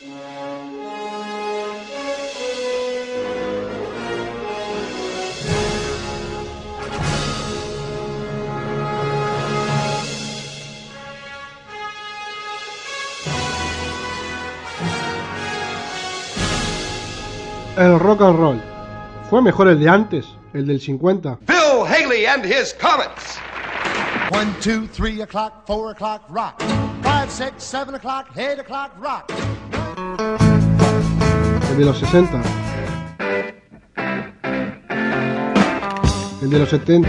El rock and roll. ¿Fue mejor el de antes? ¿El del 50? Bill Haley and his Comets. 1, 2, 3 o'clock, 4 o'clock, rock. 5, 6, 7 o'clock, 8 o'clock, rock. ¿El de los 60? ¿El de los 70?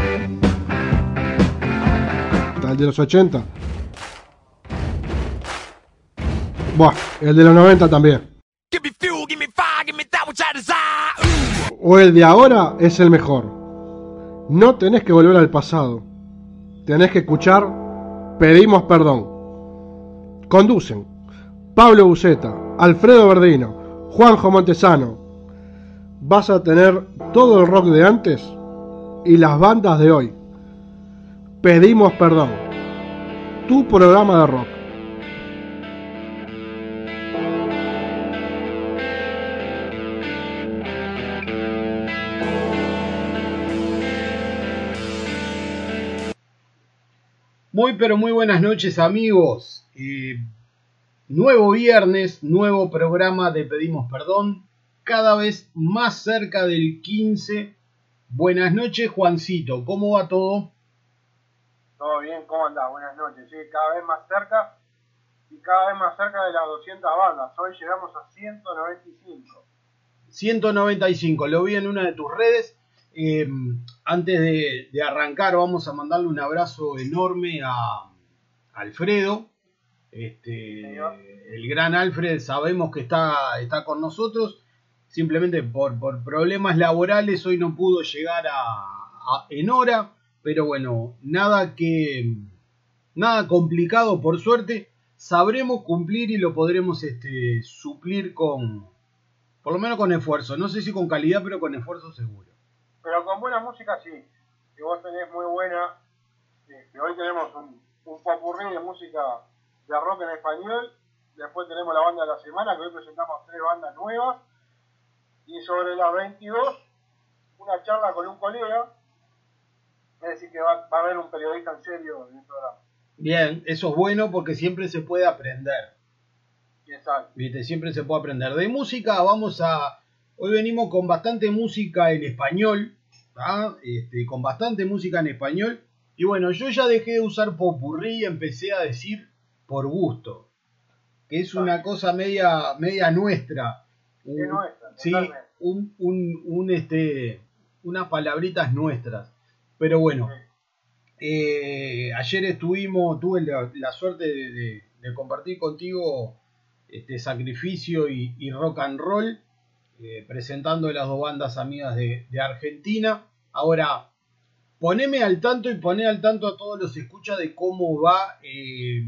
¿El de los 80? Buah, el de los 90 también. O el de ahora es el mejor. No tenés que volver al pasado. Tenés que escuchar Pedimos Perdón. Conducen Pablo Buceta, Alfredo Verdino, Juanjo Montesano. Vas a tener todo el rock de antes y las bandas de hoy. Pedimos Perdón. Tu programa de rock. Muy pero muy buenas noches amigos. Eh, nuevo viernes, nuevo programa de Pedimos Perdón, cada vez más cerca del 15. Buenas noches Juancito, ¿cómo va todo? Todo bien, ¿cómo andás? Buenas noches. Sí, cada vez más cerca y cada vez más cerca de las 200 bandas. Hoy llegamos a 195. 195, lo vi en una de tus redes. Eh, antes de, de, arrancar, vamos a mandarle un abrazo enorme a Alfredo. Este, el gran Alfred, sabemos que está, está con nosotros. Simplemente por, por, problemas laborales, hoy no pudo llegar a, a, en hora. Pero bueno, nada que. Nada complicado, por suerte. Sabremos cumplir y lo podremos este, suplir con. Por lo menos con esfuerzo. No sé si con calidad, pero con esfuerzo seguro pero con buena música sí. Que vos tenés muy buena. Que hoy tenemos un, un popurrí de música de rock en español. Después tenemos la banda de la semana, que hoy presentamos tres bandas nuevas. Y sobre las 22, una charla con un colega. Es decir, que va, va a haber un periodista en serio en el programa. Bien, eso es bueno porque siempre se puede aprender. Exacto. ¿Viste? Siempre se puede aprender. De música vamos a Hoy venimos con bastante música en español, este, con bastante música en español. Y bueno, yo ya dejé de usar popurrí y empecé a decir por gusto, que es una cosa media, media nuestra. Un, nuestra sí, un, un, un, este, unas palabritas nuestras. Pero bueno, eh, ayer estuvimos, tuve la, la suerte de, de, de, compartir contigo este sacrificio y, y rock and roll eh, presentando las dos bandas amigas de, de, Argentina. Ahora, poneme al tanto y poné al tanto a todos los escuchas de cómo va eh,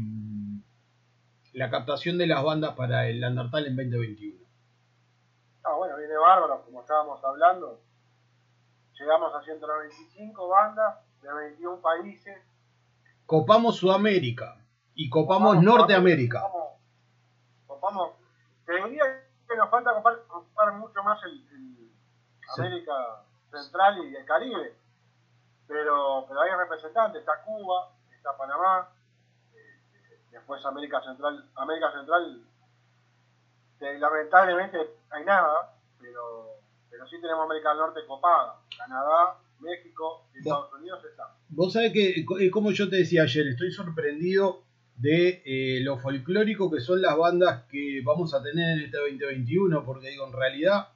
la captación de las bandas para el Landertal en 2021. Ah, bueno, viene bárbaro, como estábamos hablando. Llegamos a 195 bandas de 21 países. Copamos Sudamérica y copamos, copamos Norteamérica. Copamos, copamos, te diría que nos falta copar, copar mucho más el, el América. Central y el Caribe. Pero, pero hay representantes, está Cuba, está Panamá, después América Central, América Central, lamentablemente hay nada, pero, pero sí tenemos América del Norte copada, Canadá, México y Estados Unidos están. Vos sabés que, como yo te decía ayer, estoy sorprendido de eh, lo folclórico que son las bandas que vamos a tener en este 2021, porque digo, en realidad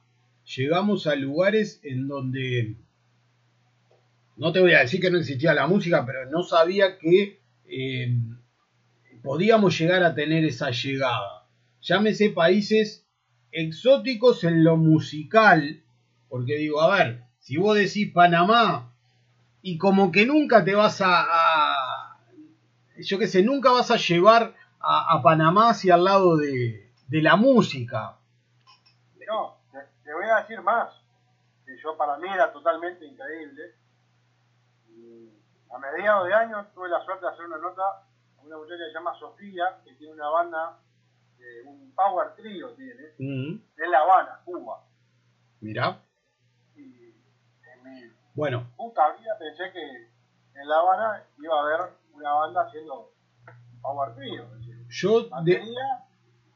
llegamos a lugares en donde, no te voy a decir que no existía la música, pero no sabía que eh, podíamos llegar a tener esa llegada. Llámese países exóticos en lo musical, porque digo, a ver, si vos decís Panamá y como que nunca te vas a, yo qué sé, nunca vas a llevar a, Panamá hacia el lado de, la música. No, te, voy a decir más, que yo para mí era totalmente increíble. Y a mediados de año tuve la suerte de hacer una nota una muchacha que se llama Sofía, que tiene una banda eh, un power trio tiene, Mm, en La Habana, Cuba. mirá. Y en mi Bueno, puta vida pensé que en La Habana iba a haber una banda haciendo power trio. es decir, yo de, batería,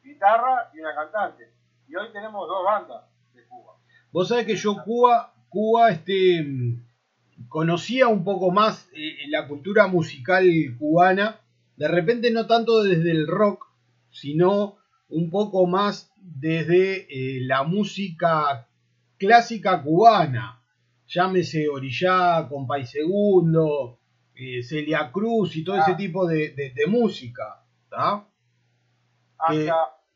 guitarra y una cantante. Y hoy tenemos dos bandas de Cuba. Vos sabés que yo Cuba, Cuba, este, mm, conocía un poco más eh, la cultura musical cubana, de repente no tanto desde el rock, sino un poco más desde eh, la música clásica cubana, llámese Orillá, Compay Segundo, eh, Celia Cruz y todo Ah. ese tipo de, de- de música, ¿tá? Hasta, Eh.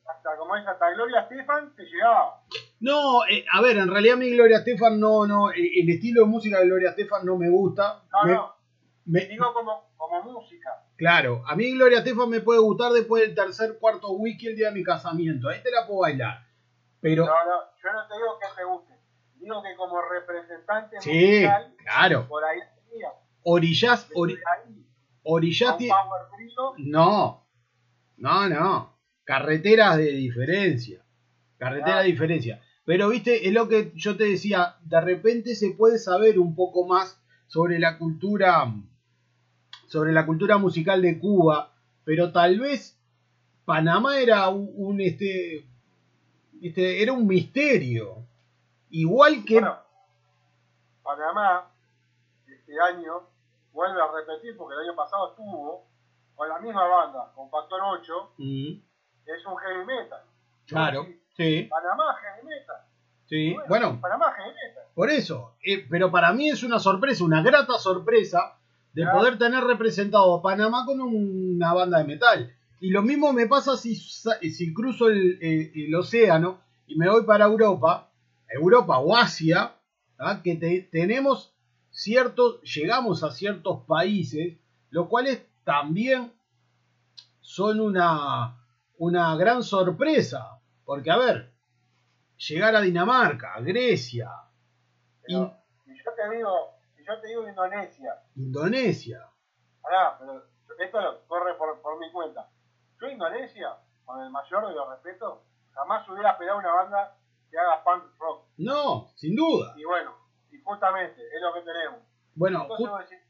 hasta como es, hasta Gloria Estefan te llegaba. No, eh, a ver, en realidad mí Gloria Estefan no, no, el estilo de música de Gloria Estefan no me gusta. No, Me- no, me- digo como, como música. Claro, a mí Gloria Estefan me puede gustar después del tercer, cuarto wiki el día de mi casamiento. Ahí te la puedo bailar. Pero, No, no, yo no te digo que te guste. Digo que como representante sí, musical, claro. por ahí tenía. Orillas, ori- ahí, orillas con ti- Power Trio, No, no, no. Carreteras de diferencia. Carretera de diferencia. Pero, viste, es lo que yo te decía. De repente se puede saber un poco más sobre la cultura. Sobre la cultura musical de Cuba. Pero tal vez Panamá era un, un, este, este. Era un misterio. Igual que. Bueno, Panamá este año vuelve a repetir porque el año pasado estuvo con la misma banda, con Factor 8, Mm, es un heavy metal. claro, Sí, sí, Panamá heavy metal. sí. Bueno, Panamá heavy metal. Por eso, eh, pero para mí es una sorpresa, una grata sorpresa de Claro. poder tener representado a Panamá con un- una banda de metal. Y lo mismo me pasa si, si cruzo el, el- el océano y me voy para Europa, Europa o Asia, ¿ah? que te- tenemos ciertos, llegamos a ciertos países, los cuales también son una, una gran sorpresa. Porque, a ver, llegar a Dinamarca, a Grecia, Pero, y yo te digo, yo te digo Indonesia, Indonesia. Pará, pero esto lo corre por, por mi cuenta. Yo Indonesia, con el mayor de los respetos, jamás hubiera esperado una banda que haga punk rock. No, sin duda. Y bueno, y justamente es lo que tenemos. Bueno, Entonces decís,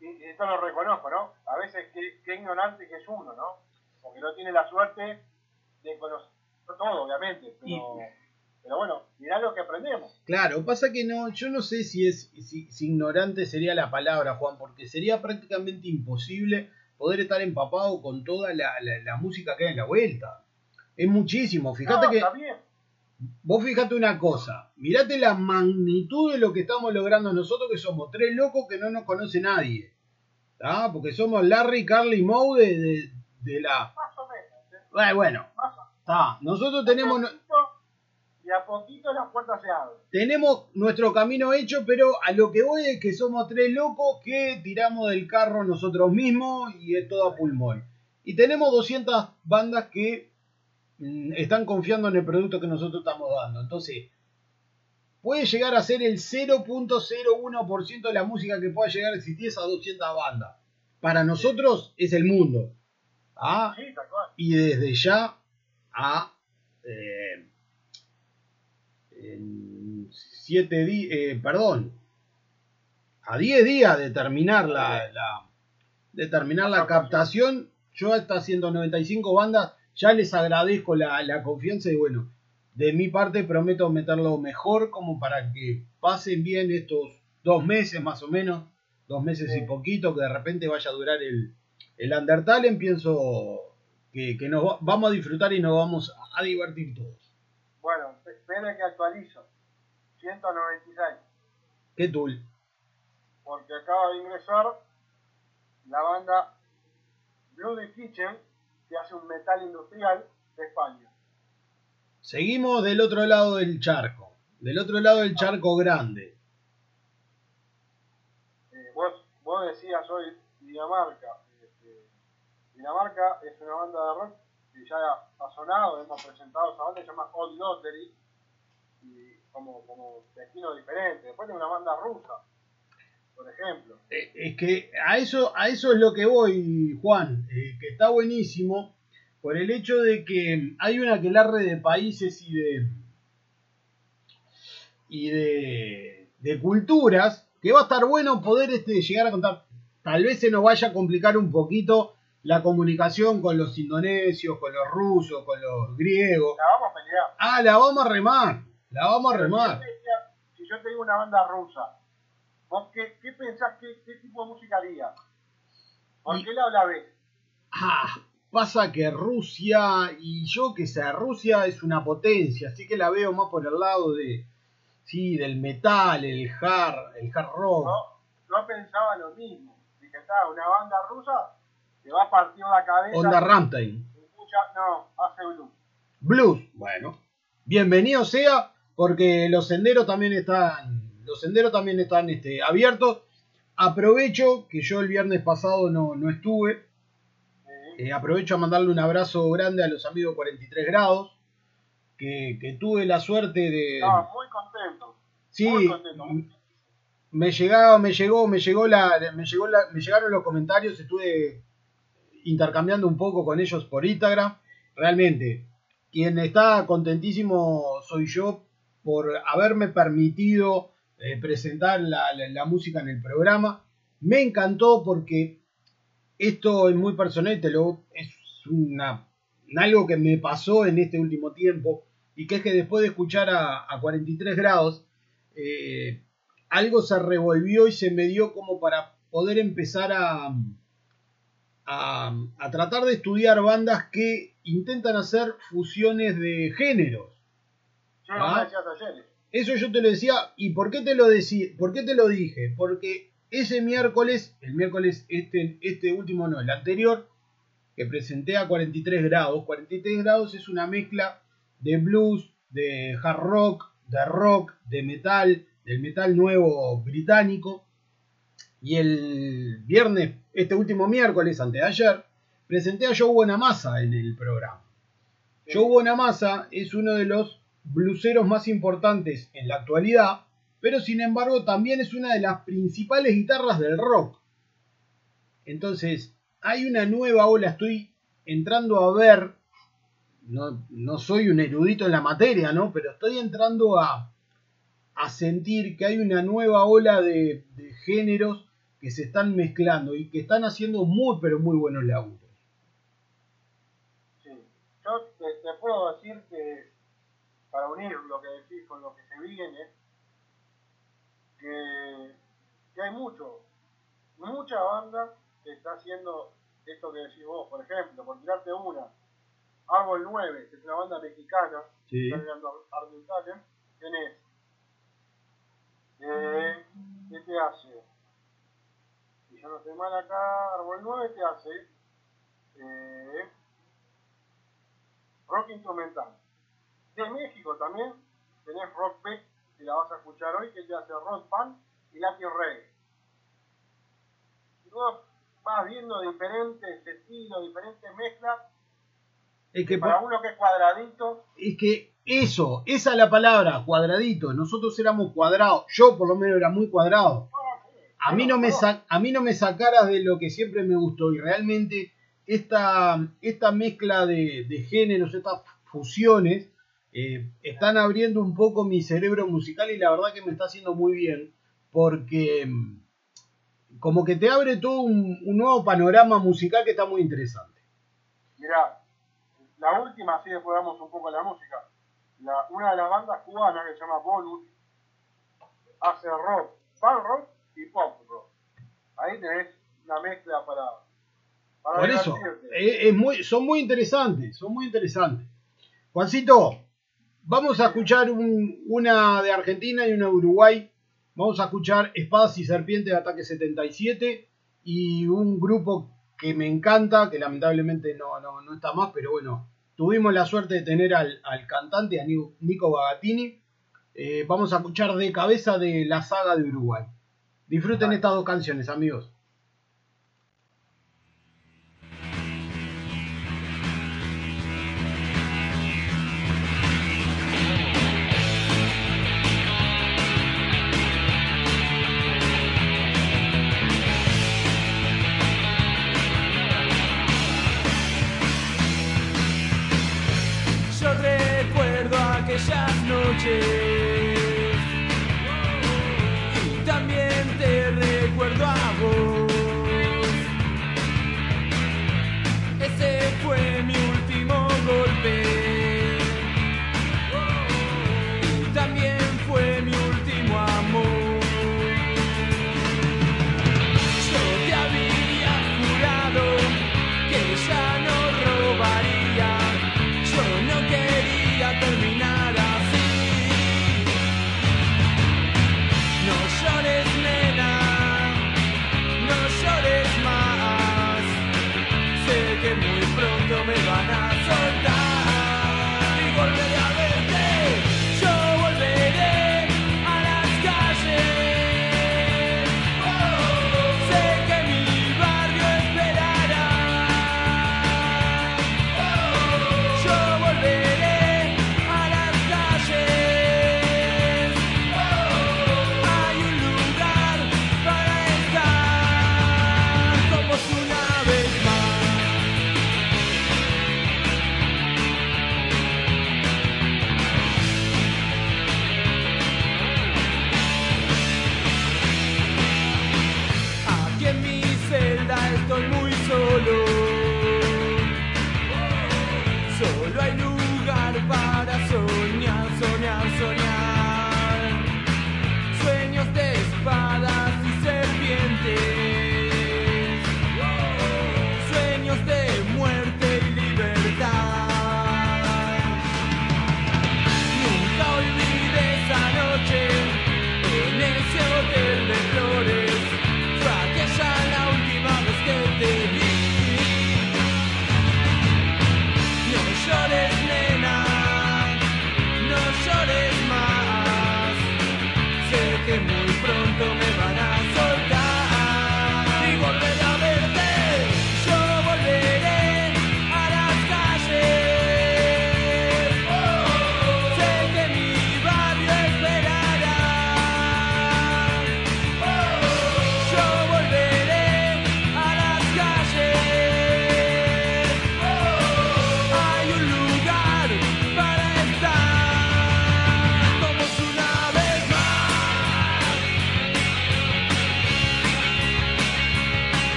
y, y esto lo reconozco, ¿no? A veces qué, qué ignorante que es uno, ¿no? Porque no tiene la suerte de conocer todo, obviamente, pero, pero bueno, mirá lo que aprendemos. claro, pasa que no, yo no sé si es si, si ignorante sería la palabra, Juan, porque sería prácticamente imposible poder estar empapado con toda la, la- la música que hay en la vuelta. Es muchísimo. Fíjate no, que bien. vos fíjate una cosa, mirate la magnitud de lo que estamos logrando nosotros, que somos tres locos que no nos conoce nadie. ¿tá? Porque somos Larry, Carly y Moe de, de- de la. Más o menos. ¿eh? Bueno, bueno, Más o. Nosotros tenemos. Y a poquito las puertas se abren. tenemos nuestro camino hecho, pero a lo que voy es que somos tres locos que tiramos del carro nosotros mismos y es todo a pulmón. Y tenemos 200 bandas que mm, están confiando en el producto que nosotros estamos dando. Entonces, puede llegar a ser el 0.01% de la música que pueda llegar a existir esas 200 bandas. Para nosotros es el mundo. ¿ah? Sí, tal cual. y desde ya a eh, en siete días, perdón, a 10 días de terminar la, la- de terminar la captación, yo hasta haciendo 95 bandas, ya les agradezco la, la confianza y bueno, de mi parte prometo meterlo mejor como para que pasen bien estos dos meses más o menos, dos meses y poquito, que de repente vaya a durar el, el Undertale, pienso que, que nos va- vamos a disfrutar y nos vamos a divertir todos. Bueno, espere que actualizo. 196. ¿Qué tool? Porque acaba de ingresar la banda Bloody Kitchen, que hace un metal industrial de España. Seguimos del otro lado del charco, del otro lado del charco grande. Eh, vos, vos decías hoy Dinamarca. Este, Dinamarca es una banda de rock ya ha sonado, hemos presentado esa banda, se llama Old Lottery, y como, destino diferente. Después de una banda rusa, por ejemplo. Eh, Es que a eso, a eso es lo que voy, Juan, eh, que está buenísimo, por el hecho de que hay una aquelarre de países y de y de culturas que va a estar bueno poder este, llegar a contar. Tal vez se nos vaya a complicar un poquito la comunicación con los indonesios, con los rusos, con los griegos. La vamos a pelear. Ah, la vamos a remar, la vamos a remar. Si yo te digo una banda rusa, ¿vos qué, qué pensás? Qué, qué tipo de música haría? ¿Por Y- qué la ves? Ah, pasa que Rusia, y yo que sé, Rusia es una potencia, así que la veo más por el lado de, sí, del metal, el hard, el hard rock. Yo pensaba lo mismo. Dije, está, una banda rusa te va a partir la cabeza. Onda Rammstein. Escucha, no, hace blues. Blues, bueno. Bienvenido sea, porque los senderos también están, los senderos también están este, abiertos. Aprovecho que yo el viernes pasado no, no estuve. Sí. Eh, aprovecho a mandarle un abrazo grande a los amigos 43 grados. Que, que tuve la suerte de. Estaba muy contento. Sí, Muy contento. me llegaba, me llegó, me llegó la, me llegó la, me llegaron los comentarios, estuve intercambiando un poco con ellos por Instagram. Realmente, quien está contentísimo soy yo por haberme permitido eh, presentar la, música en el programa. Me encantó porque esto es muy personal, te lo, es algo que me pasó en este último tiempo y que es que después de escuchar a, a 43 grados, eh, algo se revolvió y se me dio como para poder empezar a, a, a tratar de estudiar bandas que intentan hacer fusiones de géneros. Yo no Ah. me decías ayer. Eso yo te lo decía, ¿y por qué te lo decí, por qué te lo dije? Porque ese miércoles, el miércoles este, este último no, el anterior, que presenté a 43 grados, 43 grados es una mezcla de blues, de hard rock, de rock, de metal, del metal nuevo británico. Y el viernes, este último miércoles, antes de ayer, presenté a Joe Bonamassa en el programa. Joe Bonamassa es uno de los bluseros más importantes en la actualidad, pero sin embargo también es una de las principales guitarras del rock. Entonces, hay una nueva ola, estoy entrando a ver, no, no soy un erudito en la materia, ¿no? Pero estoy entrando a, a sentir que hay una nueva ola de, de géneros que se están mezclando y que están haciendo muy, pero muy buenos laburos. Sí. Yo te, te puedo decir que, para unir lo que decís con lo que se viene, que, que hay mucho, mucha banda que está haciendo esto que decís vos. Por ejemplo, por tirarte una, Árbol 9, que es una banda mexicana, Sí. tenés, eh, ¿qué te hace? Yo no estoy mal acá, Árbol 9 te hace eh, rock instrumental. De México también tenés Rock Beck, que la vas a escuchar hoy, que te hace rock pan y Latin reggae. Y vos vas viendo diferentes estilos, diferentes mezclas, Es que para uno que es cuadradito, Es que eso, esa es la palabra, cuadradito. Nosotros éramos cuadrados. Yo por lo menos era muy cuadrado. A mí no me, a mí no me sacaras de lo que siempre me gustó. Y realmente esta, esta mezcla de, de géneros, estas fusiones, eh, están abriendo un poco mi cerebro musical y la verdad que me está haciendo muy bien. Porque mm, como que te abre todo un, un nuevo panorama musical que está muy interesante. Mirá, la última, así después damos un poco a la música. La, una de las bandas cubanas que se llama Bolus hace rock, punk rock y pop rock. Ahí tenés una mezcla para, para Por eso, es muy, son muy interesantes, son muy interesantes. Juancito, vamos a escuchar un- una de Argentina y una de Uruguay. Vamos a escuchar Espadas y Serpientes de Ataque 77 y un grupo que me encanta, que lamentablemente no, no, no está más, pero bueno, tuvimos la suerte de tener al, al cantante, a Nico, Nico Bagatini. Eh, vamos a escuchar de cabeza de la saga de Uruguay. Disfruten estas dos canciones, amigos. Yo recuerdo aquellas noches.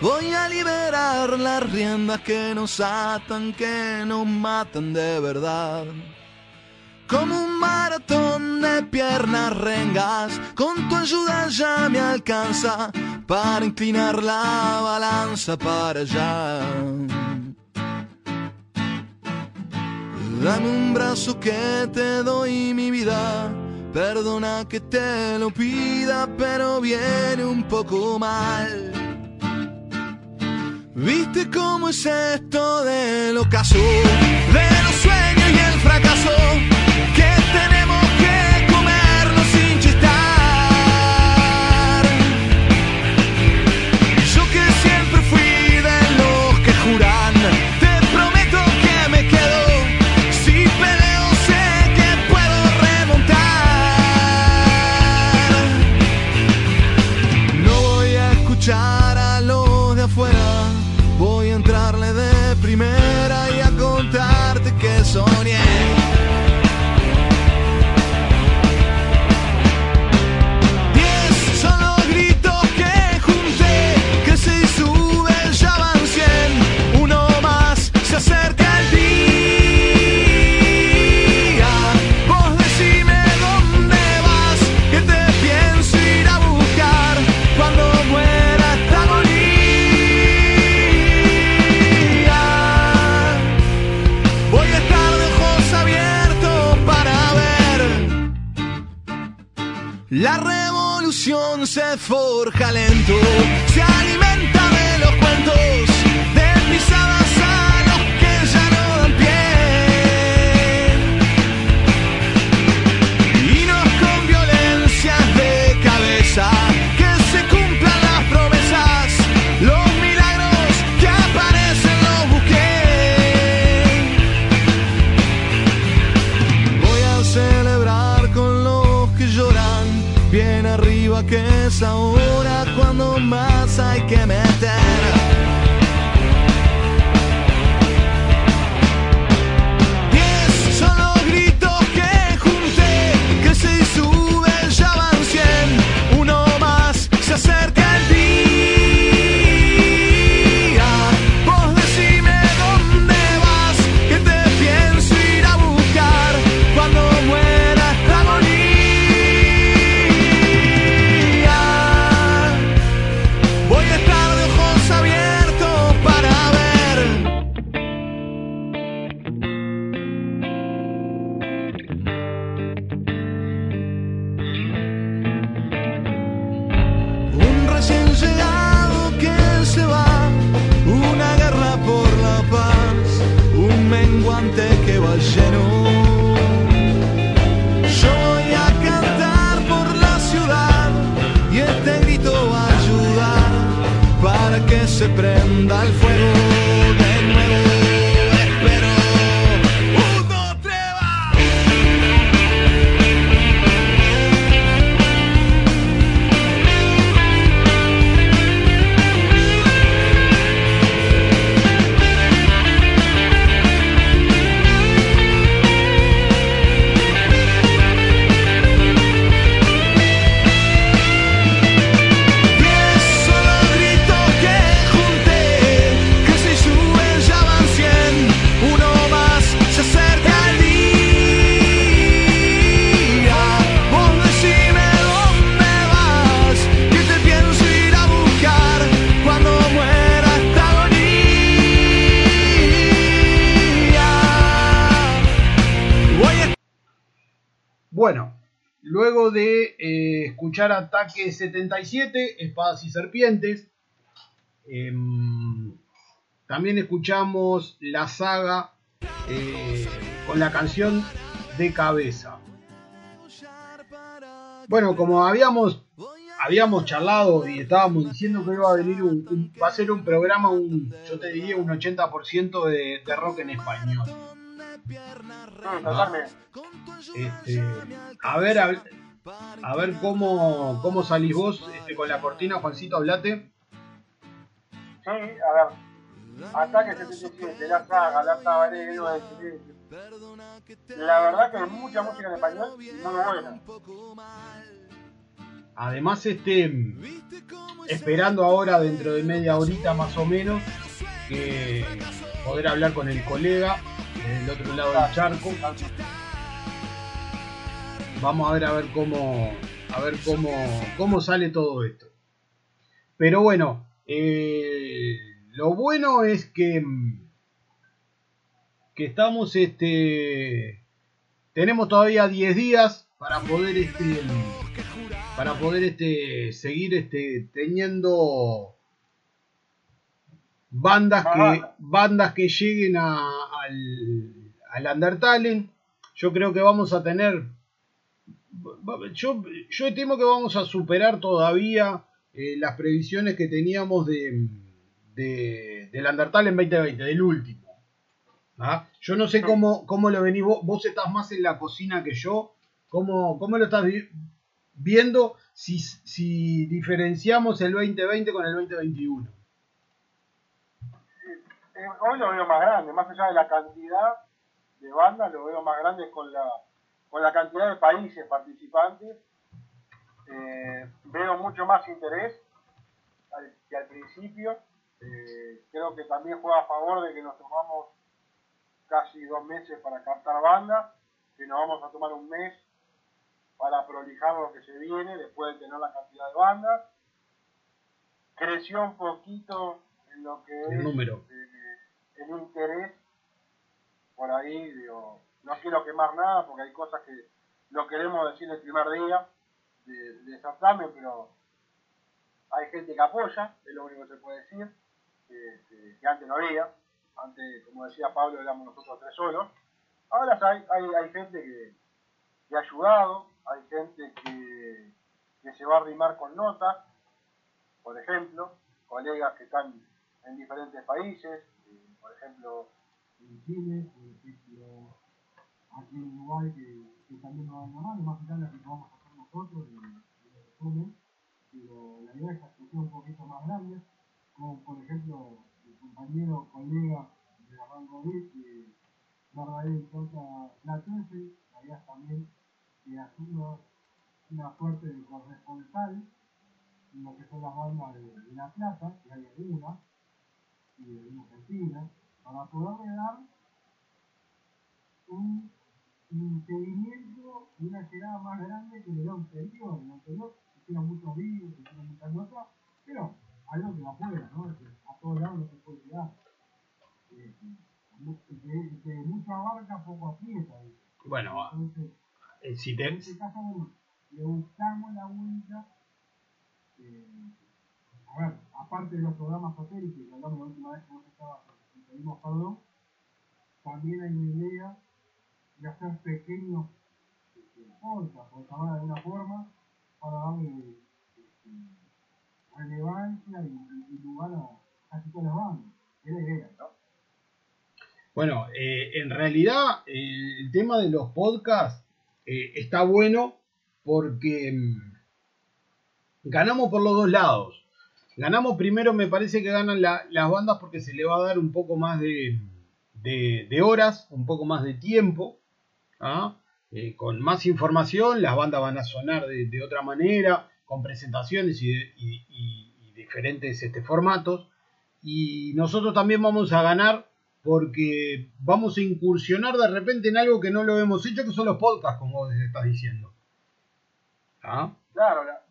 Voy a liberar las riendas que nos atan, que nos matan de verdad. Como un maratón de piernas rengas, con tu ayuda ya me alcanza para inclinar la balanza para allá. Dame un brazo que te doy mi vida Perdona que te lo pida, pero viene un poco mal. ¿Viste cómo es esto del ocaso, de los sueños y el fracaso? Ataque 77, Espadas y Serpientes, em, también escuchamos la saga eh, con la canción de cabeza. Bueno, como habíamos, habíamos charlado y estábamos diciendo que iba a venir un, un- va a ser un programa, un, yo te diría un 80% de, de rock en español. Mm, totalmente. Este, a ver, a, a ver cómo, cómo salís vos este, con la cortina, Juancito, hablate. Sí, a ver. Ataque 77, la saga, la del silencio. La verdad que hay mucha música en español muy buena. Además, este, esperando ahora dentro de media horita más o menos, que poder hablar con el colega del otro lado del charco. Vamos a ver a ver cómo a ver cómo, cómo sale todo esto. Pero bueno, eh, lo bueno es que que estamos este tenemos todavía 10 días para poder este para poder este seguir este teniendo bandas que bandas que lleguen a, al al Undertale yo creo que vamos a tener yo, yo estimo que vamos a superar todavía eh, las previsiones que teníamos de, de del Undertale en 2020 del último ¿ah? yo no sé cómo, cómo lo venís vos, vos estás más en la cocina que yo cómo, cómo lo estás vi- viendo si, si diferenciamos el 2020 con el 2021 Eh, hoy lo veo más grande, más allá de la cantidad de bandas, lo veo más grande con la, con la cantidad de países participantes. Eh, veo mucho más interés al- que al principio. Eh, creo que también juega a favor de que nos tomamos casi dos meses para captar bandas, que nos vamos a tomar un mes para prolijar lo que se viene después de tener la cantidad de bandas. Creció un poquito en lo que el es número eh, el interés por ahí, digo, no quiero quemar nada porque hay cosas que lo queremos decir el primer día, de, de certamen, pero hay gente que apoya, es lo único que se puede decir, que, antes no había. Antes, como decía Pablo, éramos nosotros tres solos. Ahora hay, hay, hay gente que, que ha ayudado, hay gente que, que se va a arrimar con notas, por ejemplo, colegas que están en diferentes países, eh, por ejemplo, en Chile, aquí en Uruguay, que, que también nos van a llamar, más allá de la que vamos a hacer nosotros, de, de resumen, pero la idea es hacer un poquito más grande, como por ejemplo el compañero, colega de la Banco Beat, que Margaret Tota Platense, es también que asuma una suerte de corresponsal lo que son las bandas de, de La Plata, que hay algunas, y de Argentina, para poderle dar un, un seguimiento y una llegada más grande que el anterior. El anterior hicieron muchos vídeos, hicieron muchas notas, pero algo que va afuera, ¿no? Que a todos lados no se puede llegar. Eh, que, que mucho abarca, poco aprieta. Bueno, Entonces, eh, si en te, este caso, bueno, le buscamos la vuelta. eh, a ver, aparte de los programas satélites que hablamos la última vez que vos estabas pedimos perdón, también hay una idea hacer pequeños este, podcasts, por llamar de alguna forma, para darle este, relevancia y, y- lugar a casi todas las bandas. Es la idea, ¿no? Bueno, eh, en realidad eh, el tema de los podcasts eh, está bueno porque mm, ganamos por los dos lados. Ganamos primero, me parece que ganan la- las bandas porque se le va a dar un poco más de, de- de horas, un poco más de tiempo, Eh, con más información, las bandas van a sonar de, otra manera, con presentaciones y, diferentes este, formatos. Y nosotros también vamos a ganar porque vamos a incursionar de repente en algo que no lo hemos hecho, que son los podcasts, como vos estás diciendo. ¿Ah? Claro, la-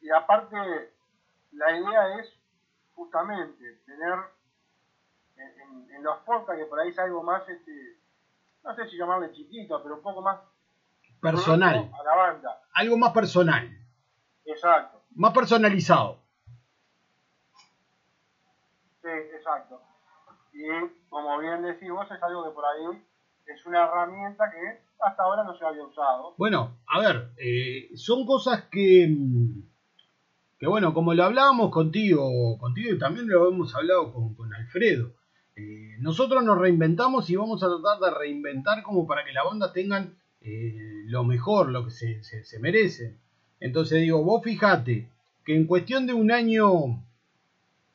y aparte la idea es justamente tener en, en- en los podcasts que por ahí es algo más, este, no sé si llamarle chiquito, pero un poco más Personal, a la banda. algo más personal, Exacto, más personalizado. sí, exacto. Y como bien decís vos, es algo que por ahí es una herramienta que hasta ahora no se había usado. Bueno, a ver, eh, son cosas que, que bueno, como lo hablábamos contigo, contigo y también lo hemos hablado con, con Alfredo. Eh, nosotros nos reinventamos y vamos a tratar de reinventar como para que la banda tengan eh, lo mejor, lo que se, se, merecen. Entonces digo, vos fijate que en cuestión de un año,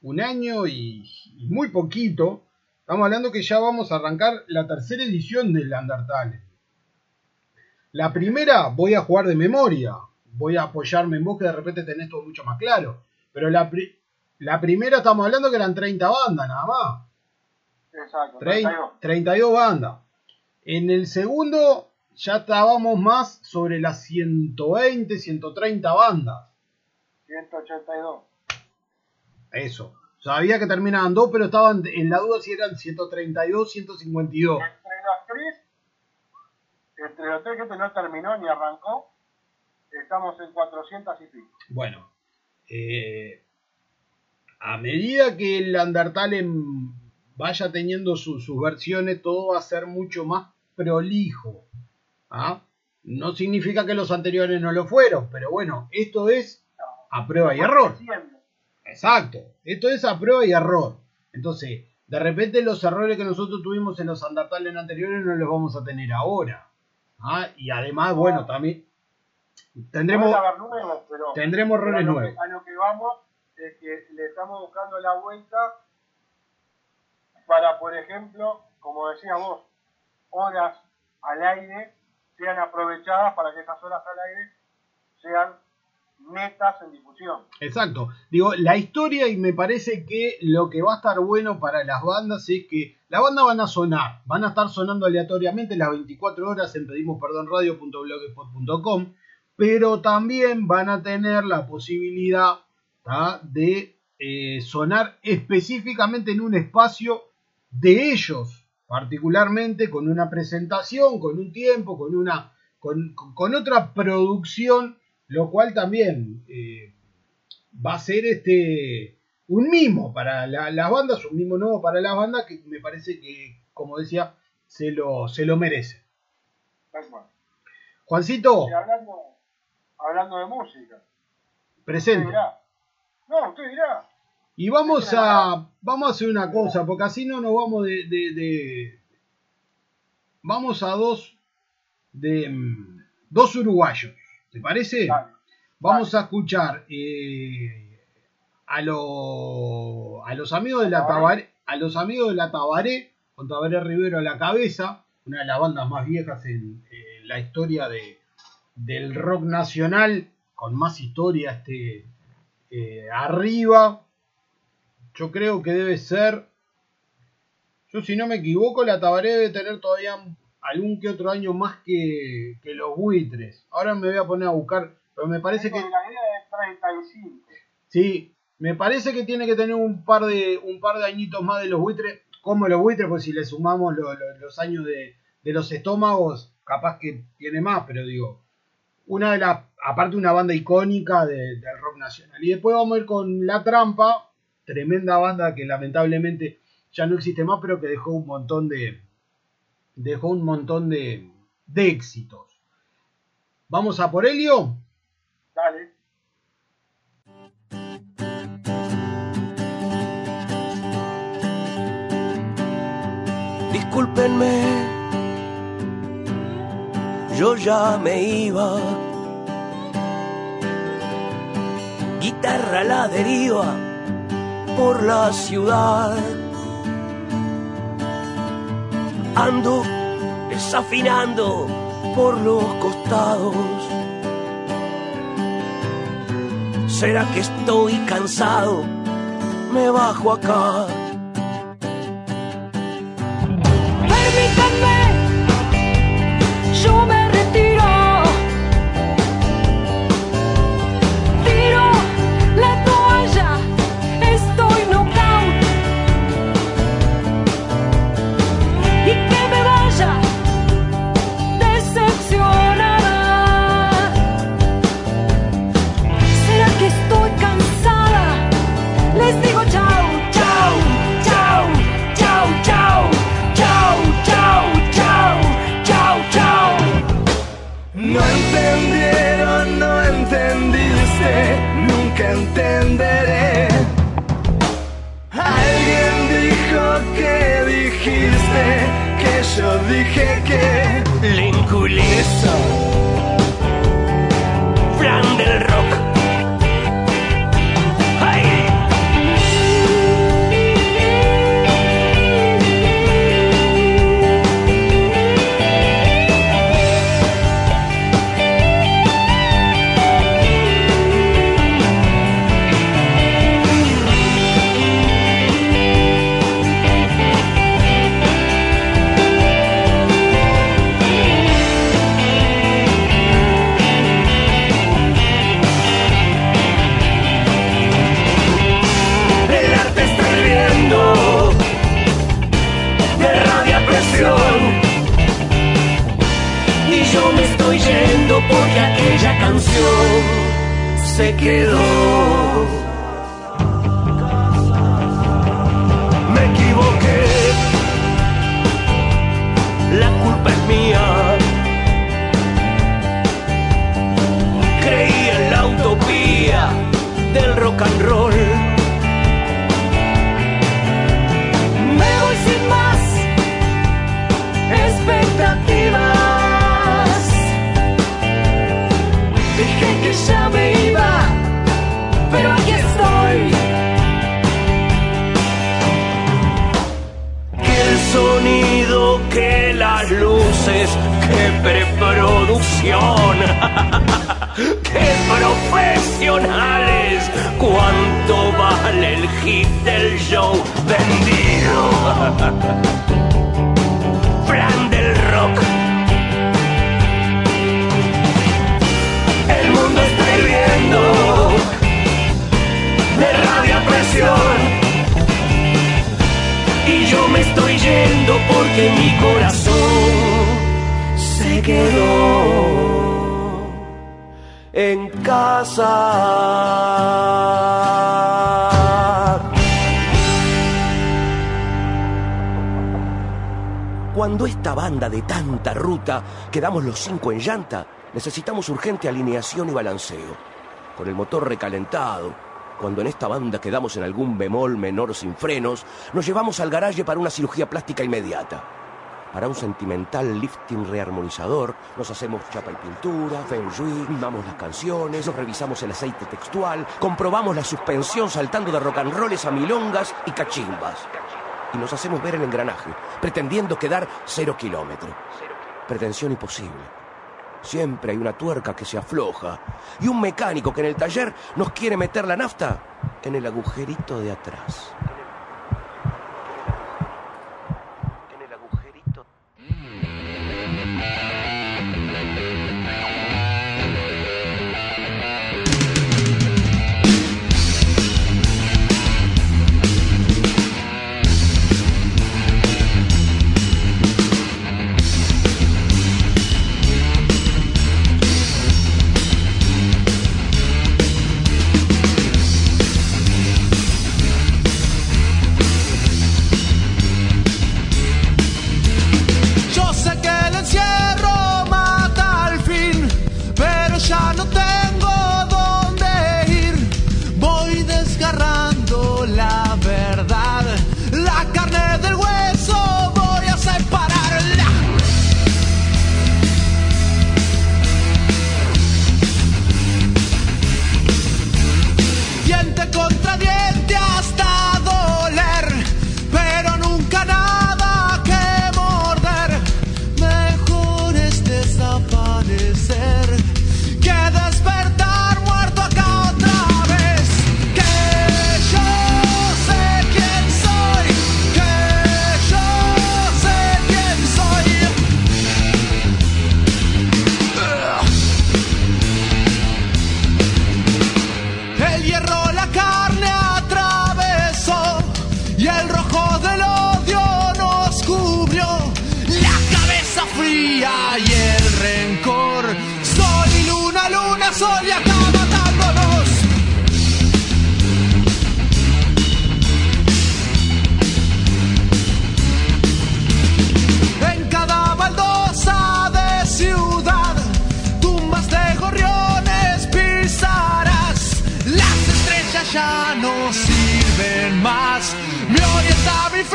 un año y, y muy poquito, estamos hablando que ya vamos a arrancar la tercera edición del Undertale. La primera voy a jugar de memoria, voy a apoyarme en vos que de repente tenés todo mucho más claro. Pero la, pri- la primera estamos hablando que eran 30 bandas nada más. Exacto, 30 32. 32 bandas. En el segundo ya estábamos más sobre las 120, 130 bandas. 182. Eso. Sabía que terminaban dos, pero estaban en la duda si eran 132, 152. Entre los tres, entre los tres que no terminó ni arrancó, estamos en 400 y pico. Bueno, eh, a medida que el Undertale em, vaya teniendo su- sus versiones, todo va a ser mucho más prolijo. ¿ah? No significa que los anteriores no lo fueron, pero bueno, esto es a prueba y error. Exacto, esto es a prueba y error. Entonces, de repente los errores que nosotros tuvimos en los Undertale anteriores no los vamos a tener ahora. ¿ah? Y además, bueno, también tendremos, nuevos, pero, tendremos pero errores a nuevos. que, a lo que vamos es que le estamos buscando la vuelta para, por ejemplo, como decía vos, horas al aire sean aprovechadas para que esas horas al aire sean netas en difusión. Exacto. Digo, la historia y me parece que lo que va a estar bueno para las bandas es que las bandas van a sonar, van a estar sonando aleatoriamente las 24 horas en pedimosperdonradio.blogspot.com, pero también van a tener la posibilidad de eh, sonar específicamente en un espacio de ellos, particularmente con una presentación, con un tiempo, con una con, con otra producción lo cual también eh, va a ser este un mimo para la- las bandas, un mimo nuevo para las bandas que me parece que, como decía, se lo, se lo merece. Juancito, hablando, hablando de música. Usted presente. dirá. No, usted dirá. Y vamos a, vamos a hacer una cosa, porque así no nos vamos de... de- de- vamos a dos de mm, dos uruguayos, ¿te parece? Vamos a escuchar eh, a, lo- a los amigos de la Tabaré, a los amigos de la Tabaré, con Tabaré Rivero a la cabeza, una de las bandas más viejas en, en la historia de, del rock nacional, con más historia este, eh, arriba. Yo creo que debe ser, yo si no me equivoco, la Tabaré debe tener todavía algún que otro año más que, que los buitres. Ahora me voy a poner a buscar, pero me parece que... La idea de 35. Sí, me parece que tiene que tener un par de un par de añitos más de los buitres, como los buitres, pues si le sumamos lo- lo- los años de, de los estómagos, capaz que tiene más, pero digo, una de las, aparte una banda icónica de- del rock nacional. Y después vamos a ir con La Trampa, tremenda banda que lamentablemente ya no existe más, pero que dejó un montón de, dejó un montón de, de éxitos. ¿Vamos a por Helio? Dale. Discúlpenme, yo ya me iba. Guitarra a la deriva por la ciudad. Ando desafinando por los costados. ¿Será que estoy cansado? Me bajo acá. Cuando esta banda de tanta ruta quedamos los cinco en llanta, necesitamos urgente alineación y balanceo. Con el motor recalentado, cuando en esta banda quedamos en algún bemol menor sin frenos, nos llevamos al garaje para una cirugía plástica inmediata. Para un sentimental lifting rearmonizador, nos hacemos chapa y pintura, feng shui, mimamos las canciones, nos revisamos el aceite textual, comprobamos la suspensión saltando de rock and rolls a milongas y cachimbas. Y nos hacemos ver el engranaje, pretendiendo quedar cero kilómetro. Pretensión imposible. Siempre hay una tuerca que se afloja y un mecánico que en el taller nos quiere meter la nafta en el agujerito de atrás.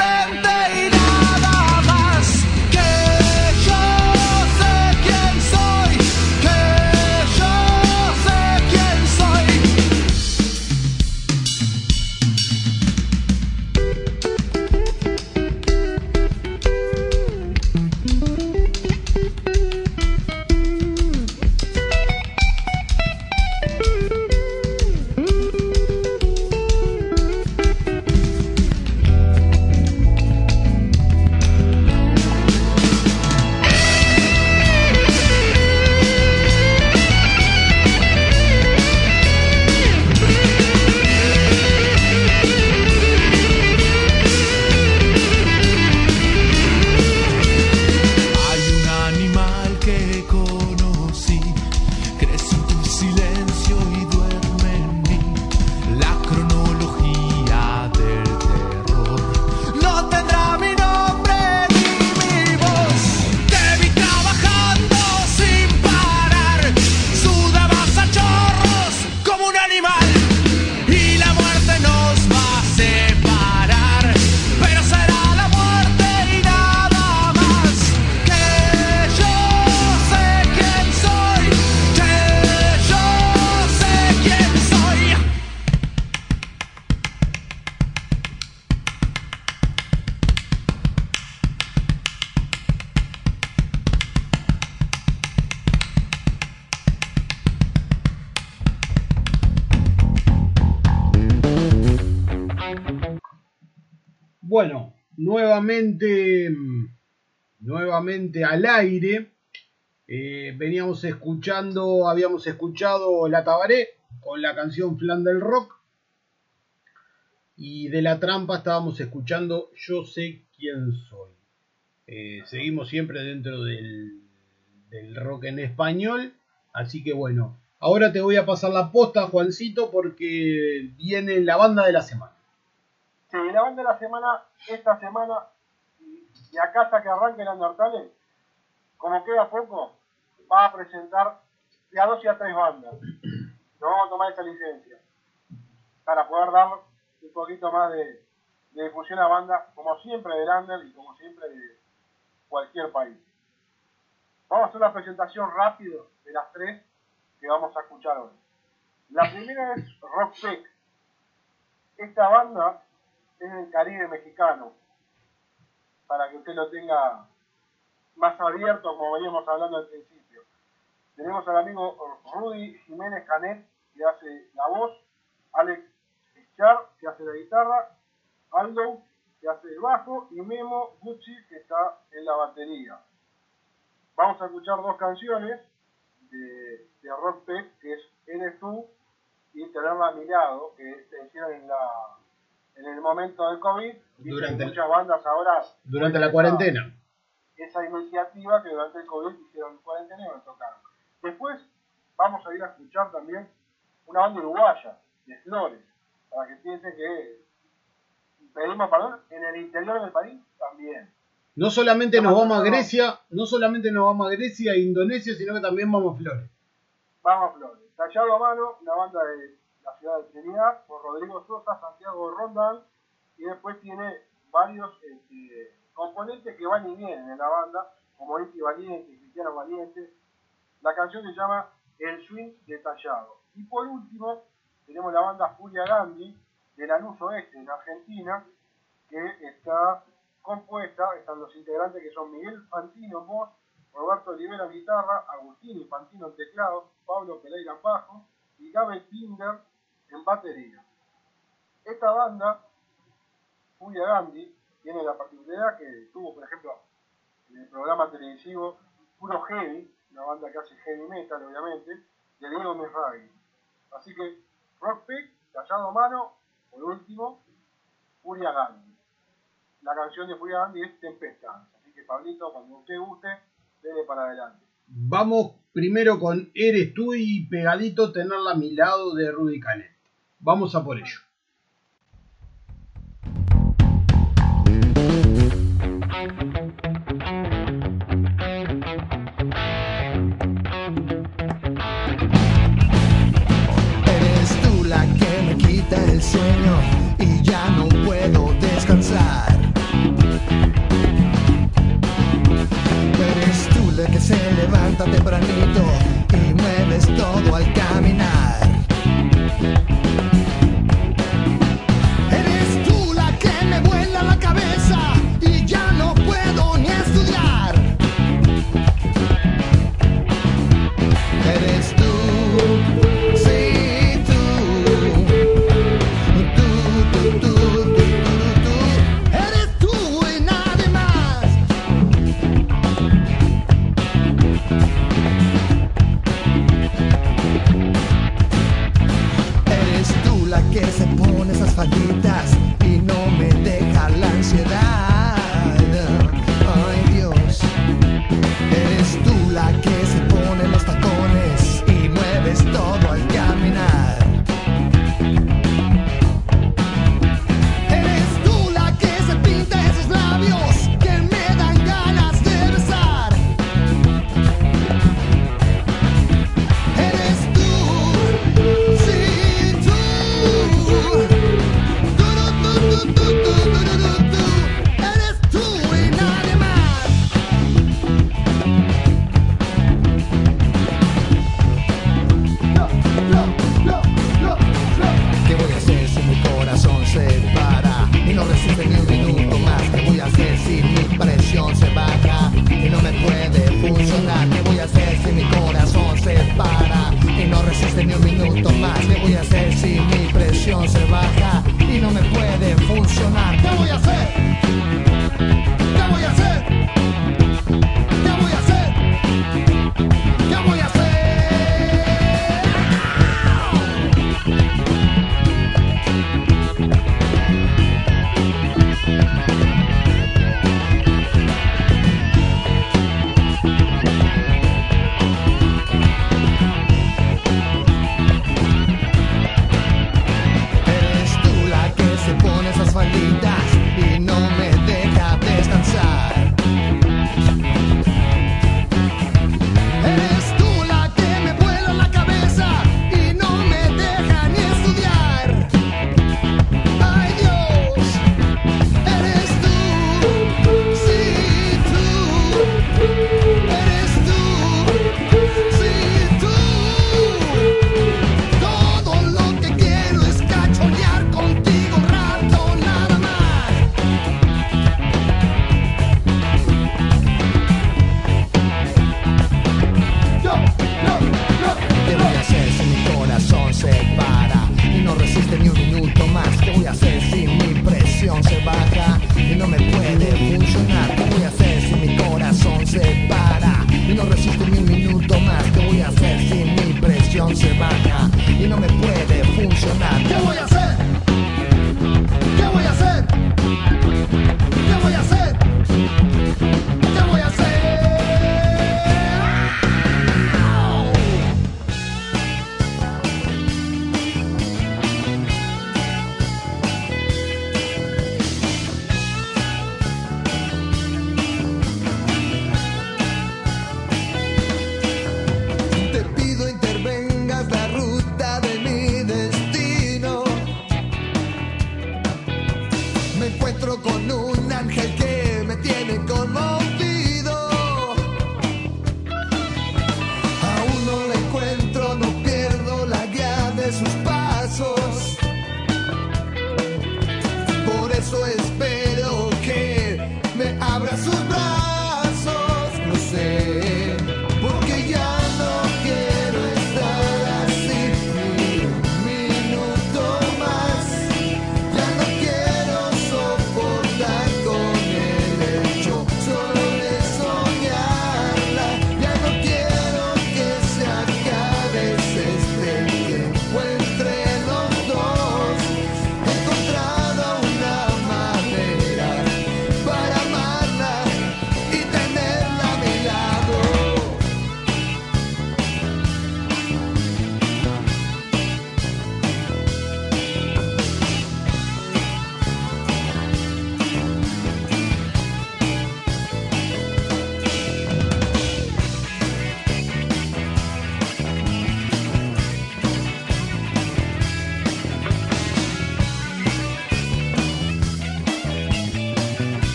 enfrente nuevamente, mm, nuevamente al aire. Eh, veníamos escuchando, habíamos escuchado La Tabaré con la canción Flan del Rock. Y de la trampa estábamos escuchando Yo sé quién soy. Eh, seguimos siempre dentro del, del rock en español. Así que bueno, Ahora te voy a pasar la posta, Juancito, porque viene la banda de la semana. Sí, la banda de la semana, esta semana, y, acá hasta que arranque el Undertale, como queda poco, va a presentar de a dos y a tres bandas. Nos vamos a tomar esa licencia para poder dar un poquito más de, de difusión a bandas, como siempre del Under y como siempre de cualquier país. Vamos a hacer una presentación rápido de las tres que vamos a escuchar hoy. La primera es Rock Peck. Esta banda es del Caribe mexicano, para que usted lo tenga más abierto, como veníamos hablando al principio. Tenemos al amigo Rudy Jiménez Canet, que hace la voz, Alex Char, que hace la guitarra, Aldo, que hace el bajo, y Memo Gucci, que está en la batería. Vamos a escuchar dos canciones de, de Rock Peck, que es Eres tú y Tenerla a mi lado, que se hicieron en, la, en el momento del COVID. Durante muchas bandas ahora Durante la esa- cuarentena. esa iniciativa que durante el COVID hicieron en cuarentena y nos tocaron. Después vamos a ir a escuchar también una banda uruguaya, de Flores, para que piensen que pedimos perdón en el interior del país también. No solamente nos vamos a Grecia, no solamente nos vamos a Grecia e Indonesia, sino que también vamos a Flores. Vamos a Flores. Tallado a mano, una banda de la ciudad de Trinidad, por Rodrigo Sosa, Santiago Rondal, y después tiene varios este, componentes que van y vienen en la banda, como Iti Valiente, Cristiano Valiente. La canción se llama El Swing Detallado. Y por último, tenemos la banda Furia Gandhi, de Lanús Oeste, en Argentina, que está compuesta, están los integrantes que son Miguel Fantino en Roberto Olivera guitarra, Agustín Infantino en teclado, Pablo Pereira bajo y Gabe Pinder en batería. Esta banda, Furia Gandhi, tiene la particularidad que tuvo, por ejemplo, en el programa televisivo Puro Heavy, una banda que hace heavy metal, obviamente, de Diego Misraghi. Así que, Rock Pick, tallado a mano, por último, Furia Gandhi. La canción de Furia Gandhi es Tempestad. Así que, Pablito, cuando usted guste, dele para adelante. Vamos primero con Eres tú y pegadito tenerla a mi lado de Rudy Canet. Vamos a por ello. Eres tú la que me quita el sueño y ya no puedo descansar. Eres tú la que se levanta tempranito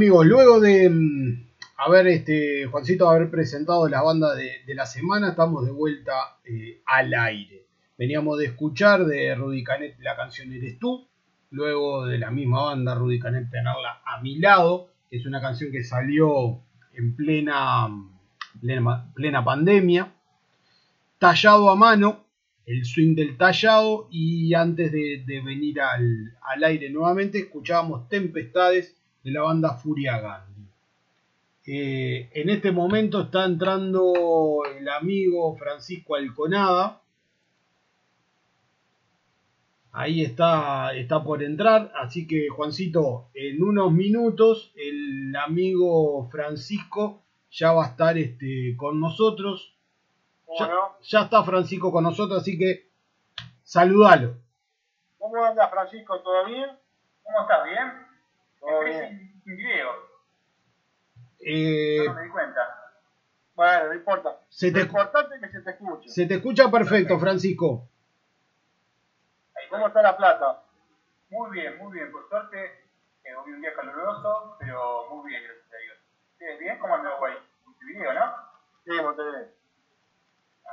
amigos, luego de mm, haber, este, Juancito, haber presentado la banda de, la semana, estamos de vuelta eh, al aire. Veníamos de escuchar de Rudy Canet la canción Eres tú, luego de la misma banda Rudy Canet tenerla a mi lado, que es una canción que salió en plena, plena, plena pandemia, tallado a mano, el swing del tallado, y antes de, de venir al, al aire nuevamente, escuchábamos Tempestades de la banda Furia Gandhi. Eh, en este momento está entrando el amigo Francisco Alconada. Ahí está, está por entrar. Así que, Juancito, en unos minutos el amigo Francisco ya va a estar este, con nosotros. Ya, ya está Francisco con nosotros, así que saludalo. ¿Cómo anda Francisco? ¿Todo bien? ¿Cómo estás? ¿Bien? Todo Entré bien. sin, sin video, Eh, no me di cuenta. Bueno, no importa. Se te- Lo importante es que se te escuche. se te escucha perfecto, Francisco. ¿Cómo está la plata? Muy bien, muy bien. Por suerte, eh, hoy un día caluroso, pero muy bien, gracias a Dios. ¿Ustedes bien? ¿Cómo anda Uruguay? Montevideo, ¿no? Sí, Montevideo.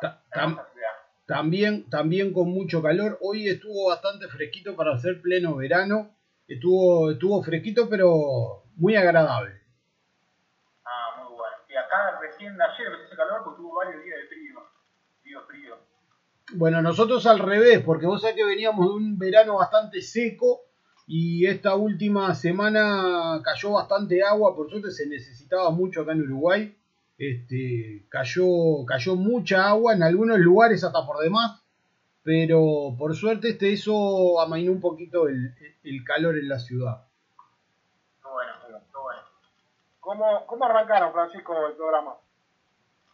Ta- tam- Hermosa ciudad. también, también con mucho calor. Hoy estuvo bastante fresquito para hacer pleno verano. Estuvo, estuvo fresquito, pero muy agradable. Ah, muy bueno. Y acá recién ayer empezó ese calor porque tuvo varios días de frío. Frío, frío. Bueno, nosotros al revés, porque vos sabés que veníamos de un verano bastante seco y esta última semana cayó bastante agua, por suerte se necesitaba mucho acá en Uruguay. Este, cayó, cayó mucha agua en algunos lugares hasta por demás, pero por suerte este, eso amainó un poquito el, el calor en la ciudad. Bueno, bueno. ¿Cómo, ¿Cómo arrancaron, Francisco, el programa?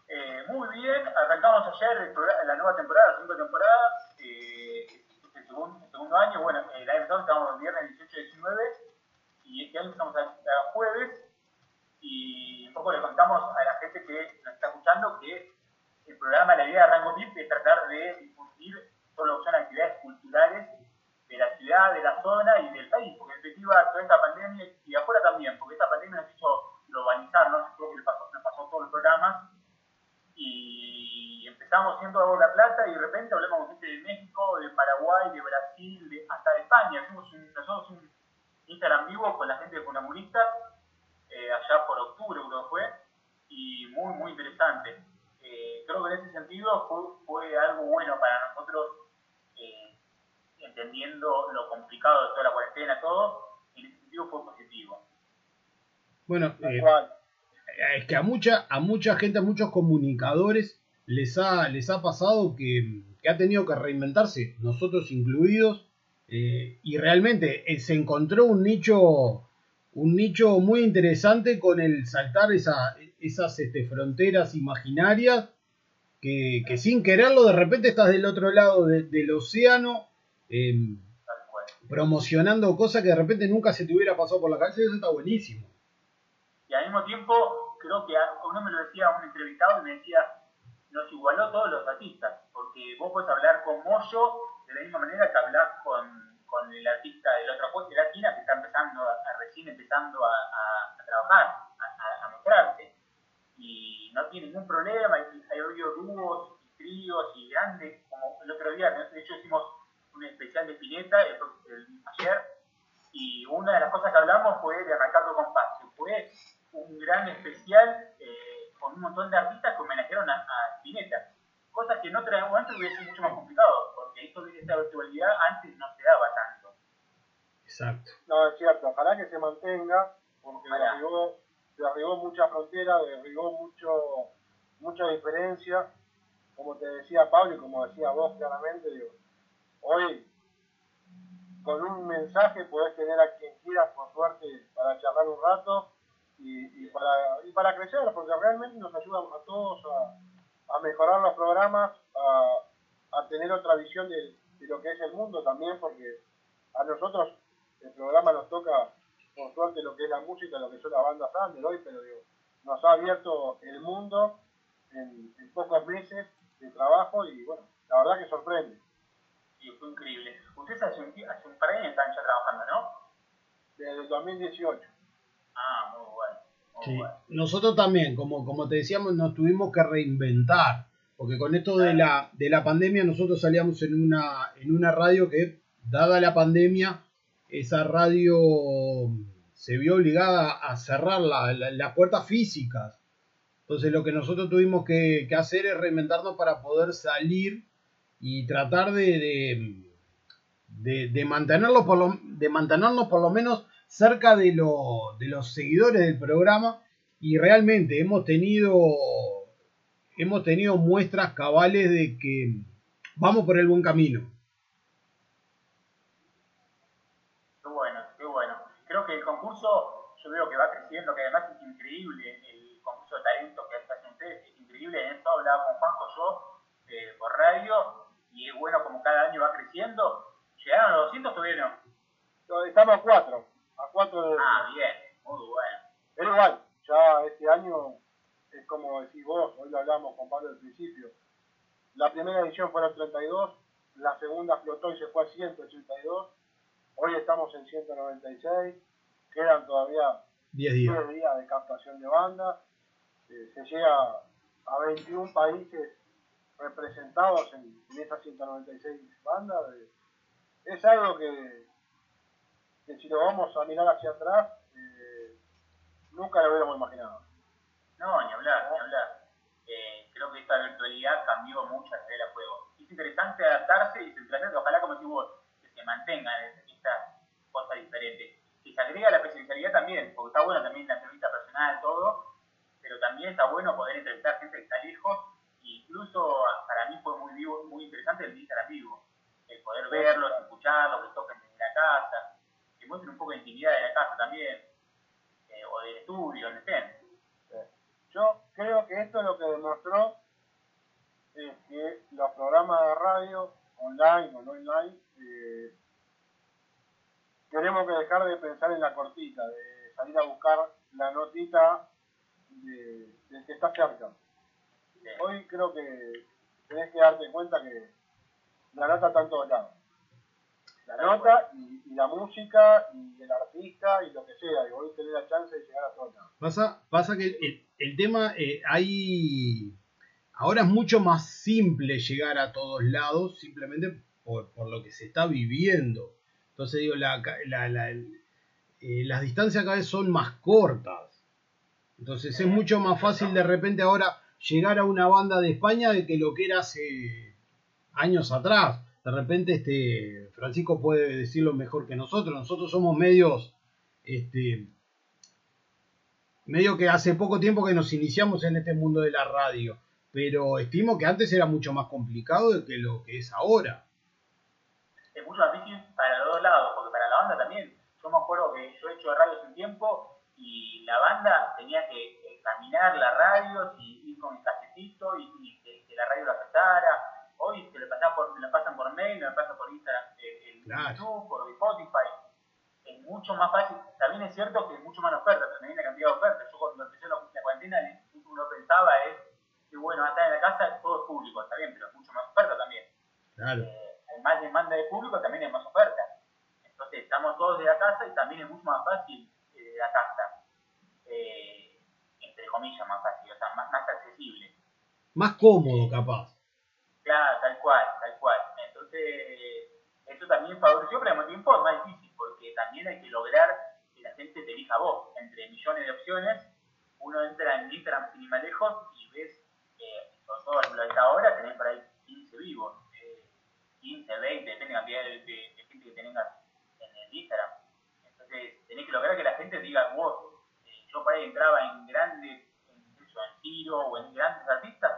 Eh, muy bien, arrancamos ayer el la nueva temporada, la segunda temporada, eh, el, segundo, el segundo año, bueno, el año pasado estábamos el viernes 18 y 19, y este año estamos a, a jueves, y un poco le contamos a la gente que nos está escuchando que el programa, la idea de Rango VIP es tratar de difundir todo lo que son actividades culturales de la ciudad, de la zona y del país, porque en definitiva toda esta pandemia, y de afuera también, porque esta pandemia nos hizo globalizarnos, creo que pasó, nos pasó todos los programas, y empezamos siendo La Plata y de repente hablamos con gente de México, de Paraguay, de Brasil, de- hasta de España. Hicimos un, nosotros un Instagram vivo con la gente de Funamurista, eh, allá por octubre creo que fue, y muy, muy interesante. Eh, creo que en ese sentido fue, fue algo bueno para nosotros, eh, entendiendo lo complicado de toda la cuarentena, todo, en ese sentido fue positivo. Bueno, eh, es que a mucha, a mucha gente, a muchos comunicadores les ha, les ha pasado que, que ha tenido que reinventarse, nosotros incluidos, eh, y realmente eh, se encontró un nicho, un nicho muy interesante con el saltar esa, esas este, fronteras imaginarias que, sin quererlo de repente estás del otro lado de- del océano cual. promocionando cosas que de repente nunca se te hubiera pasado por la cabeza y eso está buenísimo. Y al mismo tiempo, creo que uno me lo decía un entrevistado y me decía, nos igualó todos los artistas, porque vos puedes hablar con Moyo de la misma manera que hablas con, con el artista de la otra de la esquina que está empezando, a, recién empezando a, a- trabajar, a, a-. Y no tiene ningún problema, hay, hay habido dúos y tríos y grandes, como el otro día, de hecho hicimos un especial de Pineta el, el- ayer, y una de las cosas que hablamos fue de con Compás, fue un gran especial eh, con un montón de artistas que homenajearon a, a Spinetta. Cosa que en otro momento hubiese sido mucho más complicado, porque esto de esta virtualidad antes no se daba tanto. Exacto. No, es cierto. Ojalá que se mantenga, porque Ojalá. Derribó, mucha frontera, derribó mucho, mucha diferencia. Como te decía Pablo y como decía vos claramente, digo, hoy con un mensaje podés tener a quien quieras, por suerte, para charlar un rato y, para, y para crecer, porque realmente nos ayuda a todos a, mejorar los programas, a, tener otra visión de lo que es el mundo también, porque a nosotros el programa nos toca, por suerte, lo que es la música, lo que son las bandas under hoy, pero digo, nos ha abierto el mundo en, en pocos meses de trabajo y bueno, la verdad que sorprende. Y fue increíble. Ustedes hace un, hace un par de años están ya trabajando, ¿no? Desde el 2018. Ah, muy bueno. Muy Sí. bueno. Nosotros también, como, como te decíamos, nos tuvimos que reinventar. Porque con esto de la, de la pandemia, nosotros salíamos en una, en una radio que, dada la pandemia, esa radio se vio obligada a cerrar la- la- las puertas físicas. Entonces lo que nosotros tuvimos que, hacer es reinventarnos para poder salir y tratar de, de, de- de por lo, de mantenernos por lo menos cerca de, de los seguidores del programa y realmente hemos tenido hemos tenido muestras cabales de que vamos por el buen camino. Qué bueno, qué bueno. Creo que el concurso, yo veo que va creciendo, que además es increíble el concurso de talento que hacen ustedes, es increíble. En esto hablaba con Juanjo yo eh, por radio y es bueno como cada año va creciendo. ¿Llegaron a los 200 todavía no? Entonces, Estamos a cuatro, a cuatro otro de Ah, bien, muy bueno. Pero igual, ya este año es como decís vos, hoy lo hablamos con Pablo al principio. La primera edición fue el 32, la segunda flotó y se fue a 182. Hoy estamos en 196, quedan todavía 10 días. 10 días de captación de banda. Eh, se llega a 21 países representados en, en esas 196 bandas. Eh, es algo que, que si lo vamos a mirar hacia atrás, eh, nunca lo hubiéramos imaginado. No, ni hablar, ni hablar. Eh, creo que esta virtualidad cambió mucho del juego. Es interesante adaptarse y es interesante, ojalá como decís vos, que se mantengan estas cosas diferentes. Y se agrega la presencialidad también, porque está bueno también la entrevista personal, todo, pero también está bueno poder entrevistar gente que está lejos, e incluso para mí fue muy vivo, muy interesante el Instagram vivo, el poder verlos, escucharlos, que toquen desde la casa, que muestren un poco de intimidad de la casa también, eh, o del estudio, donde estén. Yo creo que esto lo que demostró es que los programas de radio, online o no online, eh, tenemos que dejar de pensar en la cortita, de salir a buscar la notita de, del que está cerca. Hoy creo que tenés que darte cuenta que la nota está en todos lados. La nota y, y la música y el artista y lo que sea. Y hoy tenés la chance de llegar a todos lados. Pasa, pasa que el, el tema, eh, hay. Ahora es mucho más simple llegar a todos lados, simplemente por, por lo que se está viviendo. Entonces, digo, la, la- la- el- eh, las distancias cada vez son más cortas. Entonces, es mucho más fácil de repente ahora llegar a una banda de España de que lo que era hace años atrás. De repente, este Francisco puede decirlo mejor que nosotros. Nosotros somos medios, este, medio que hace poco tiempo que nos iniciamos en este mundo de la radio, pero estimo que antes era mucho más complicado de que lo que es ahora. es mucho más difícil para banda también. Yo me acuerdo que yo he hecho radio hace un tiempo y la banda tenía que eh, caminar las radios y ir con el casetito y, y que, que la radio lo aceptara. Hoy se le pasa por, la pasan por mail, me pasan por Instagram, eh, el Claro. YouTube, por Spotify. Es mucho más fácil. También es cierto que es mucho más oferta, también la cantidad de ofertas. Yo cuando empecé la, la cuarentena, uno pensaba es que bueno, estar en la casa todo es público, está bien, pero es mucho más oferta también Claro. hay más demanda de público, también hay más oferta. Entonces estamos todos de la casa y también es mucho más fácil eh, de la casa. Eh, entre comillas más fácil, o sea, más, más accesible. Más cómodo, capaz. Claro, tal cual, tal cual. Entonces, eso también favoreció, pero al mismo tiempo es más difícil, porque también hay que lograr que la gente te elija a vos. Entre millones de opciones, uno entra en Instagram sin ir más lejos y ves, eh, sobre todo lo de esta hora, tenés por ahí 15 vivos, eh, 15, 20, depende de la cantidad de, de- de gente que tengas Instagram. Entonces, tenés que lograr que la gente diga, vos, eh, yo por ahí entraba en grandes, en, eso, en Tiro o en grandes artistas,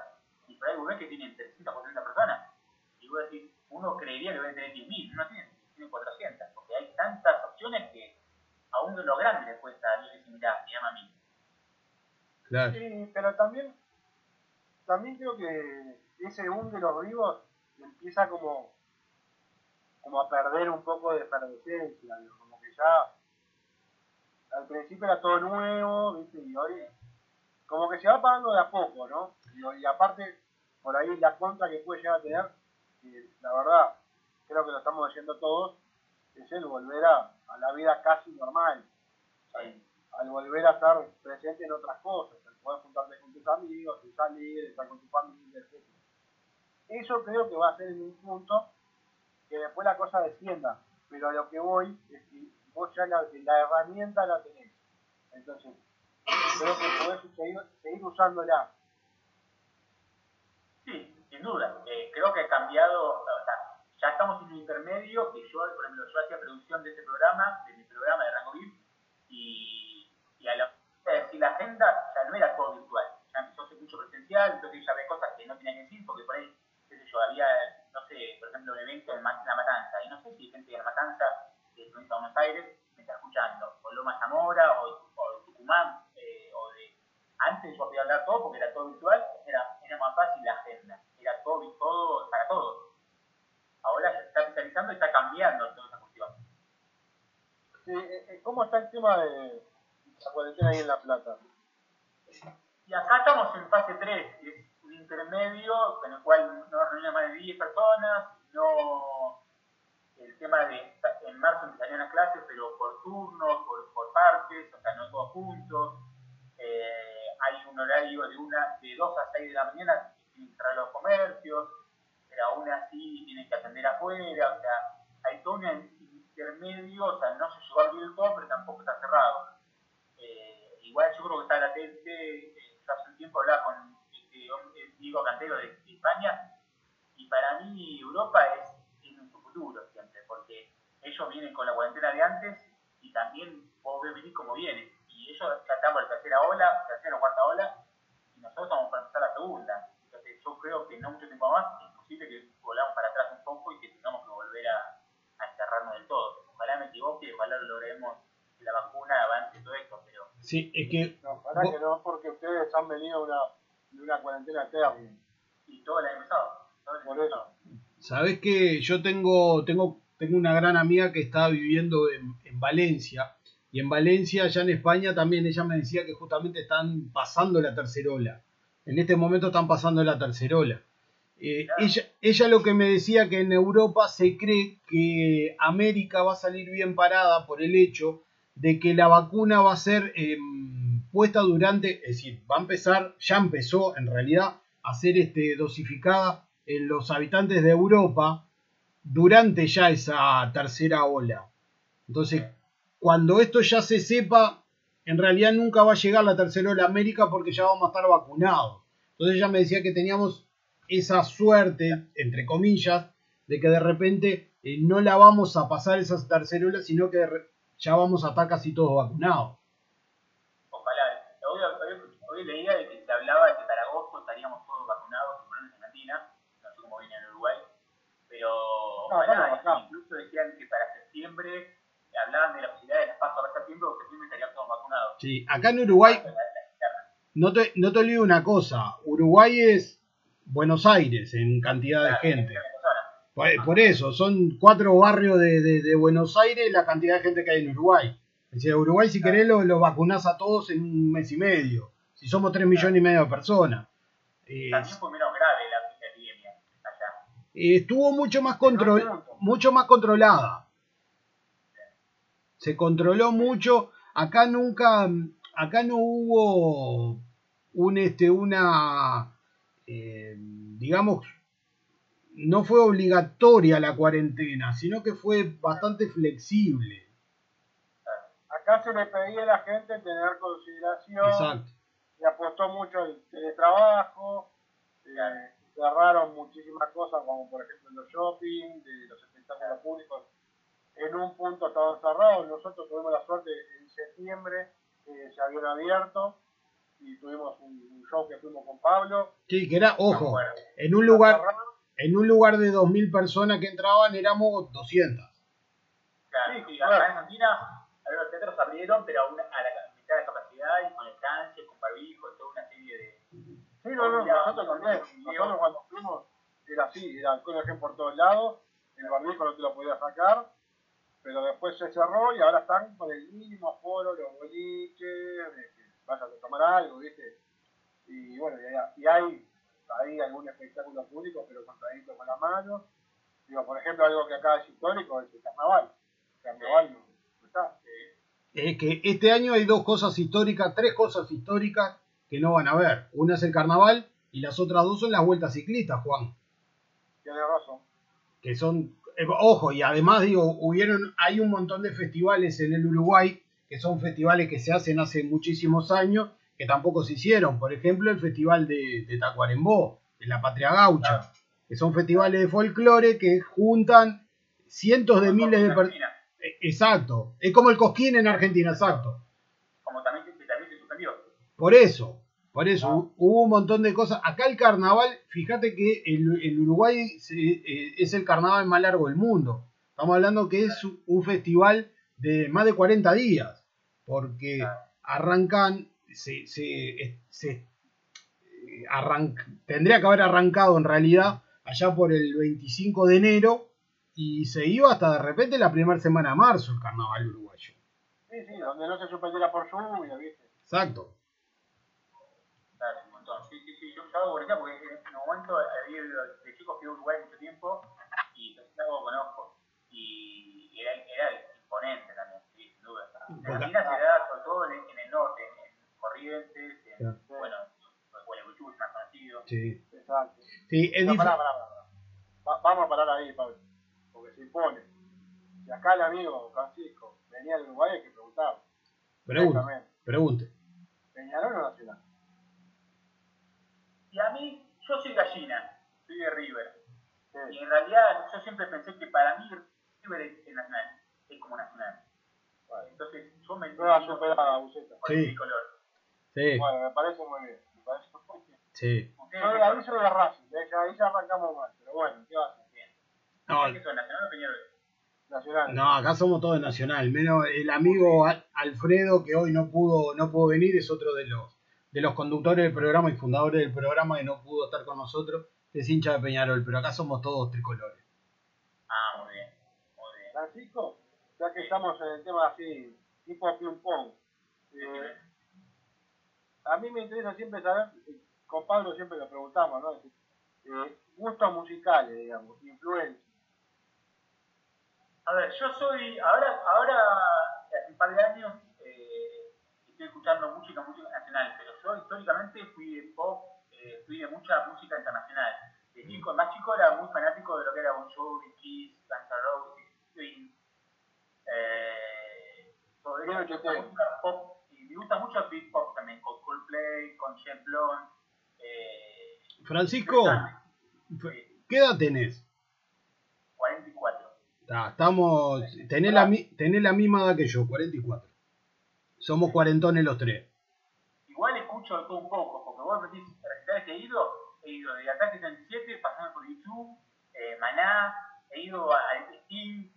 y por ahí vos ves que tienen 300, 400 personas. Y vos decís, uno creería que debe tener 10.000, no tiene, tiene 400, porque hay tantas opciones que a uno de los grandes le cuesta decir, mirá, me llama a mí. Claro. Sí, pero también, también creo que ese boom de los vivos empieza como, como a perder un poco de efervescencia, como que ya al principio era todo nuevo, ¿viste? y hoy como que se va pagando de a poco, ¿no? Y, aparte, por ahí la contra que puede llegar a tener, que la verdad, creo que lo estamos diciendo todos, es el volver a, la vida casi normal. Al volver a estar presente en otras cosas, al poder juntarte con tus amigos, salir, estar con tu familia, etc. Eso creo que va a ser en un punto que después la cosa descienda, pero a lo que voy es que vos ya la, herramienta la tenés. Entonces, creo que podés seguir, seguir usándola. Sí, sin duda. Eh, creo que ha cambiado, o sea, ya estamos en un intermedio que yo, por ejemplo, yo hacía producción de este programa, de mi programa de Rango VIP, y, y a la de decir la agenda ya no era todo virtual, ya empezó a ser mucho presencial, entonces ya había cosas que no tenía que decir, porque por ahí, qué sé yo, había, no sé, por ejemplo, un evento en Ma- La Matanza, y no sé si hay gente de La Matanza, de provincia de Buenos Aires, me está escuchando, o Loma Zamora, o, o de Tucumán, eh, o de... Antes yo podía hablar todo porque era todo virtual, era, era más fácil la agenda, era todo, todo para todos. Ahora se está especializando y está cambiando toda esa cuestión. Sí, eh, eh, ¿cómo está el tema de la cuarentena ahí en La Plata? Y acá estamos en fase 3, que es intermedio con el cual no reunimos más de 10 personas, no el tema de en marzo empezarían las clases, pero por turnos, por, partes, o sea, no todos juntos. Eh, hay un horario de una de 2 a 6 de la mañana que tienen que cerrar los comercios, pero aún así tienen que atender afuera, o sea, hay todo un intermedio, o sea, no se llegó a abrir el todo, pero tampoco está cerrado. Eh, igual yo creo que está latente, eh, hace un tiempo hablaba con Diego Cantero de, de España, y para mí Europa es, es nuestro futuro siempre, porque ellos vienen con la cuarentena de antes y también vos ves venir como vienen. Y ellos ya estamos en la tercera ola, tercera o cuarta ola, y nosotros estamos para empezar la segunda. Entonces yo creo que no mucho tiempo más es posible que volvamos para atrás un poco y que tengamos que volver a, a encerrarnos del todo. Ojalá me equivoque, ojalá lo logremos que la vacuna avance todo esto, pero Sí, es que No, para que no, porque ustedes han venido una, de una cuarentena eterna. y todo el año pasado. Sabes que yo tengo, tengo, tengo una gran amiga que está viviendo en, en Valencia. Y en Valencia, allá en España, también ella me decía que justamente están pasando la tercera ola. En este momento están pasando la tercera ola. Eh, ella, ella lo que me decía que en Europa se cree que América va a salir bien parada por el hecho de que la vacuna va a ser eh, puesta durante, es decir, va a empezar, ya empezó en realidad a ser este, dosificada en los habitantes de Europa durante ya esa tercera ola. Entonces, cuando esto ya se sepa, en realidad nunca va a llegar la tercera ola a América porque ya vamos a estar vacunados. Entonces ella me decía que teníamos esa suerte, entre comillas, de que de repente eh, no la vamos a pasar esa tercera ola, sino que ya vamos a estar casi todos vacunados. Hoy, leía de que se hablaba de que para agosto estaríamos todos vacunados, por lo menos en Argentina, no sé cómo viene en Uruguay, pero No, ojalá, incluso decían que para septiembre, hablaban de la posibilidad de las pasos para septiembre, o septiembre estarían todos vacunados. Sí, acá en Uruguay, no te, no te olvides una cosa, Uruguay es Buenos Aires en cantidad de Claro, gente. Por, eso, son cuatro barrios de, de- de Buenos Aires la cantidad de gente que hay en Uruguay. Es decir, Uruguay si querés lo, lo vacunás a todos en un mes y medio. Si somos tres millones y medio de personas. Eh, También fue menos grave la, la epidemia allá. eh, estuvo mucho más, control, mucho más controlada. Se controló mucho. Acá nunca, acá no hubo un este, una, eh, digamos, no fue obligatoria la cuarentena, sino que fue bastante flexible. Acá se le pedía a la gente tener consideración Exacto. Y apostó mucho al teletrabajo, eh, cerraron muchísimas cosas como por ejemplo los shopping, de los espectáculos públicos, en un punto estaban cerrados, nosotros tuvimos la suerte en septiembre, eh, se habían abierto y tuvimos un, un show que fuimos con Pablo, Sí, que era, ojo, Bueno. en un lugar, en un lugar de 2.000 personas que entraban éramos 200. Claro, Sí, sí, claro. acá en Argentina algunos teatros abrieron, pero a, una, a la de capacidad y con con barbijo, toda una serie de... Sí, no, no, nosotros también. Nosotros cuando fuimos era así, era alcohol gel por todos lados, el barbijo no te lo podías sacar, pero después se cerró y ahora están con el mínimo aforo, los boliches, de que vayan a tomar algo, ¿viste? Y bueno, y hay, y hay, hay algún espectáculo público, pero contadito con las manos. Digo, por ejemplo, algo que acá es histórico es el carnaval. El carnaval no, no está. Es que este año hay dos cosas históricas, tres cosas históricas que no van a ver. Una es el carnaval y las otras dos son las vueltas ciclistas, Juan. Tienes razón. Que son, eh, ojo, y además digo, hubieron, hay un montón de festivales en el Uruguay que son festivales que se hacen hace muchísimos años que tampoco se hicieron. Por ejemplo, el festival de, de Tacuarembó, de la Patria Gaucha, que son festivales de folclore que juntan cientos de miles de personas. Exacto, es como el Cosquín en Argentina, exacto. Como también, también se suspendió. Por eso, por eso, hu- hubo un montón de cosas. Acá el carnaval, fíjate que el, el Uruguay se- eh, es el carnaval más largo del mundo. Estamos hablando que es un- festival de más de 40 días, porque arrancan, se, se, se, eh, tendría que haber arrancado en realidad allá por el 25 de enero y se iba hasta de repente la primera semana de marzo el carnaval uruguayo. Sí, sí, donde no se suspendiera por lluvia, ¿viste? Exacto. Claro, un montón. Sí, sí, sí. Yo, hago bonita porque en un momento había de chico fui a Uruguay mucho tiempo y algo conozco. Y era, era imponente también, sí, sin duda. Porque- Argentina se da sobre todo en, en el norte, en, en Corrientes, en, Claro. bueno, Gualeguaychú es más conocido. Sí. Exacto. Sí, es No, difícil. pará, pará, pará. Va- vamos a parar ahí, Pablo. Se impone. Si acá el amigo Francisco venía de Uruguay, hay que preguntar. Pregunte. Pregunte. ¿Peñarol o Nacional? Y a mí, yo soy gallina, soy de River. Sí. Y en realidad yo siempre pensé que para mí River es, es nacional, es como nacional. Entonces yo me Nueva entiendo superada, Buceta. con el Sí. tricolor. Sí, Bueno, me parece muy bien. Me parece muy bien. sí. Yo de son? soy de Racing, ¿eh? Ya- ahí ya arrancamos mal. Pero bueno, ¿qué va a hacer? No, ¿Ustedes qué son, nacional o Peñarol? Nacional. no, acá somos todos de Nacional. Menos el amigo Al- Alfredo, que hoy no pudo, no pudo venir, es otro de los, de los conductores del programa y fundadores del programa y no pudo estar con nosotros. Es hincha de Peñarol, pero acá somos todos tricolores. Ah, muy bien, muy bien. Francisco, ya que estamos en el tema así, tipo ping-pong, eh, a mí me interesa siempre saber, eh, con Pablo siempre lo preguntamos, ¿no? Eh, gustos musicales, digamos, influencia. A ver, yo soy, ahora, ahora hace un par de años eh, estoy escuchando música, música nacional, pero yo históricamente fui de pop, eh, fui de mucha música internacional. De chico, más chico era muy fanático de lo que era Bon Jovi, Kiss, Guns N' Roses, Queen, eh, todo eso, pop, y me gusta mucho el beat pop también, con Coldplay, con Blunt, eh, Francisco, ¿qué edad tenés? 44. Ta, estamos, tenés la, mi- tenés la misma edad que yo, 44. Somos cuarentones los tres. Igual escucho de todo un poco, porque vos me decís, recitales que he ido, he ido de Ataque 37, pasando por YouTube, eh, Maná, he ido a a Steam,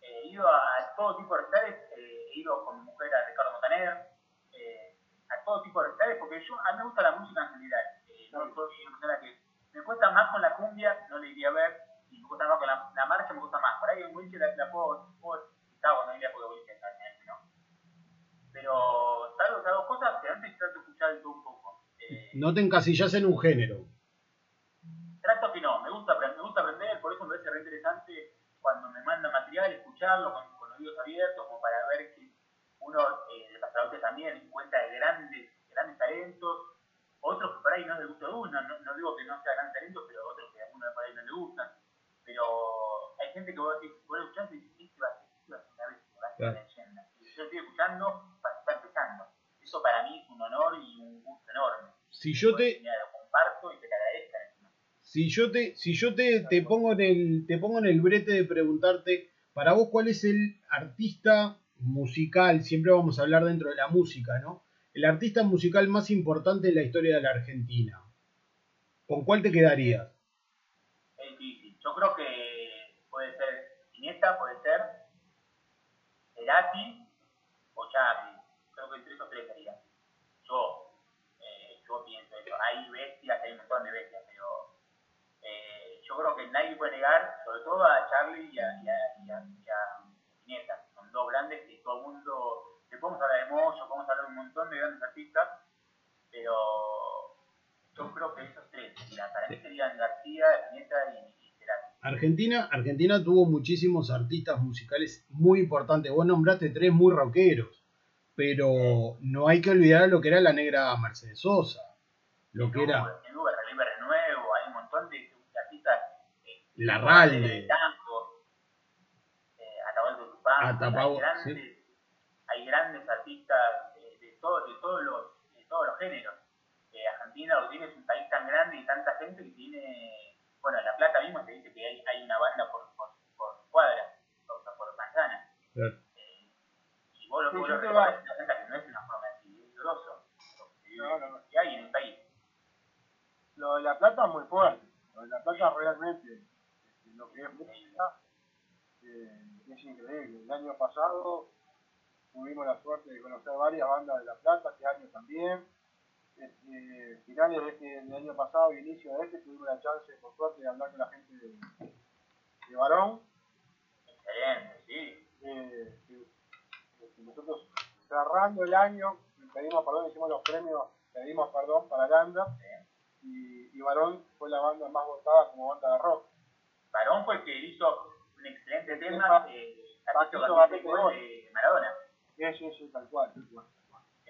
he ido a, a todo tipo de recitales, eh, he ido con mi mujer a Ricardo Montaner, eh, a todo tipo de recitales, porque yo, a mí me gusta la música en general. Eh, no soy una persona que me cuesta más con la cumbia, no le iría a ver, gusta más con la, la marcha, me gusta más. Por ahí en boliche la, la puedo, puedo quizá cuando iría porque boliche también, ¿no? Pero salvo esas dos cosas, que antes trato de escuchar todo un poco. Eh, No te encasillas en un género. trato que no, me gusta, me gusta aprender, por eso me parece re interesante cuando me mandan material, escucharlo con, con oídos abiertos, como para ver que uno, eh, de pasaporte también, encuentra de grandes, grandes talentos, otros que por ahí no les gusta a uno, no, no digo que no sea gran talento, pero otros que a uno por ahí no le gustan. Pero hay gente que vos decís, vos lo escuchás y decís, este va a ser, este va a ser una bestia, va a ser Claro. una leyenda. Y yo estoy escuchando, para estar empezando. Eso para mí es un honor y un gusto enorme. Si yo te, lo comparto y que te agradezcan encima. si yo te, si yo te, te pongo en el, te pongo en el brete de preguntarte, para vos cuál es el artista musical, siempre vamos a hablar dentro de la música, ¿no? El artista musical más importante en la historia de la Argentina. ¿Con cuál te quedarías? Yo creo que puede ser Iniesta, puede ser Cerati o Charlie. Creo que entre esos tres sería. Yo, eh, yo pienso eso. Hay bestias, hay un montón de bestias, pero eh, yo creo que nadie puede negar, sobre todo a Charlie y a, y a, y a, y a Iniesta. Son dos grandes que todo el mundo, que podemos hablar de Moyo, podemos hablar de un montón de grandes artistas, pero yo creo que esos tres, mí serían García, Iniesta y. Argentina, Argentina tuvo muchísimos artistas musicales muy importantes. Vos nombraste tres muy rockeros, pero no hay que olvidar lo que era la negra Mercedes Sosa, lo que era Renuevo, hay un montón de, de artistas. Eh, Larralde. de Tango, eh, Atapago- hay grandes, hay grandes artistas eh, de, todo, de, todos los, de todos los géneros. Eh, Argentina lo tiene es un país tan grande y tanta gente que tiene. Bueno, en La Plata mismo se dice que hay, hay una banda por, por, por cuadra, o sea, por manzana. Y vos lo Sí, vos lo te cuenta que no es una forma grosso. No, no, no. que hay en el país. Lo de La Plata es muy fuerte. Lo de La Plata realmente, este, lo que es música, eh, es increíble. El año pasado tuvimos la suerte de conocer varias bandas de La Plata, este año también. Este, finales de este del año pasado y inicio de este tuvimos la chance, por suerte, de hablar con la gente de, de Barón. Excelente, sí. Eh, que nosotros cerrando el año, pedimos perdón, hicimos los premios, pedimos perdón para Landa, y, y Varón fue la banda más votada como banda de rock. Varón fue el que hizo un excelente tema, eh, Patito de Maradona. Sí, sí, sí, tal cual. tal cual.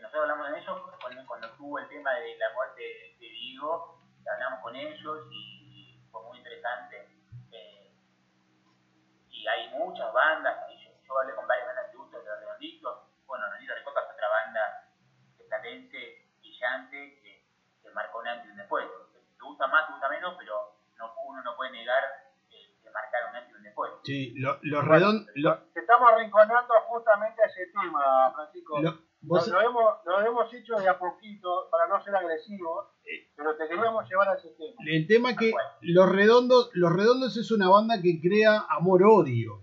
Que nosotros hablamos de ellos cuando, cuando tuvo el tema de la muerte de, de Diego, hablamos con ellos y fue muy interesante. Eh, y hay muchas bandas, y yo, yo hablé con varias bandas de gusto de los redonditos, bueno, Nonito Recoca es otra banda platense, brillante, que, que marcó un antes y un después. Te gusta más, te gusta menos, pero no, uno no puede negar eh, que marcaron un antes y un después. Sí, lo- los redondos. Te estamos arrinconando justamente a ese tema, Francisco. Lo- Nos, lo hemos, nos lo hemos hecho de a poquito para no ser agresivos, pero te queríamos llevar a ese tema. El tema es que Los Redondos, Los Redondos es una banda que crea amor-odio.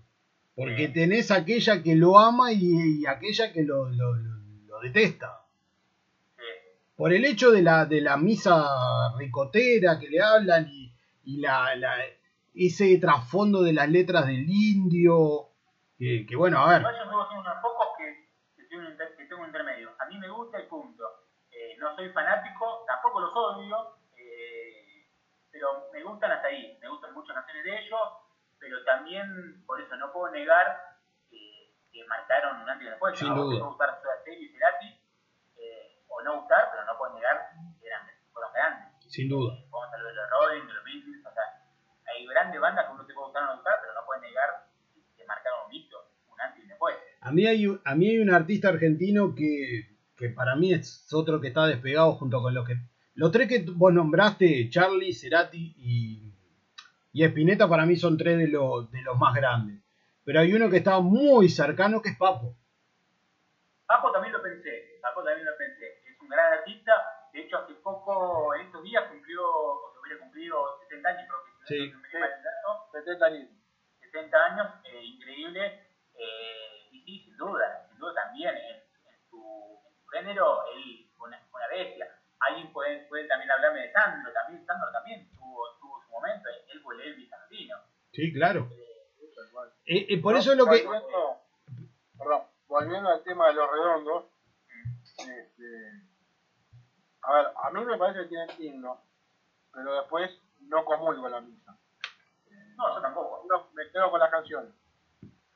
Porque tenés aquella que lo ama y, y aquella que lo, lo- lo- lo detesta. Por el hecho de la, de la misa ricotera que le hablan y, y la, la- ese trasfondo de las letras del indio. Que, que bueno, a ver yo soy uno de los pocos que, que, tengo un inter- que tengo un intermedio. A mí me gusta y punto. Eh, no soy fanático, tampoco los odio, eh, pero me gustan hasta ahí. Me gustan muchas canciones de ellos, pero también, por eso, no puedo negar que, que marcaron un antes y después. Sin vos duda. te puede gustar Soda y Cerati, eh, o no gustar, pero no puedo negar que eran, fueron grandes. Sin duda. Vamos a hablar de los Rolling, de los Beatles, o sea, hay grandes bandas que uno te puede gustar o no gustar, pero no puedes negar que marcaron un hito, un antes y después. A mí hay, a mí hay un artista argentino que, que para mí es otro que está despegado junto con los que... Los tres que vos nombraste, Charlie, Cerati y, y Spinetta, para mí son tres de, los de los más grandes. Pero hay uno que está muy cercano que es Papo. Papo también lo pensé, Papo también lo pensé. Es un gran artista, de hecho hace poco, en estos días cumplió, o se hubiera cumplido 70 años, creo que Sí. no dato. 70 años. 70 años, eh, increíble. eh, y sí, sin duda, sin duda también su género, él fue una, una bestia. Alguien puede, puede también hablarme de Sandro, también Sandro también tuvo, tuvo su momento, él fue el Elvis. Sí, claro. Eh, eh, por eso es lo que... Volviendo, perdón, volviendo al tema de los redondos, este, a ver, a mí me parece que tienen himno, pero después no comulgo la misa. No, yo tampoco. No, me quedo con las canciones.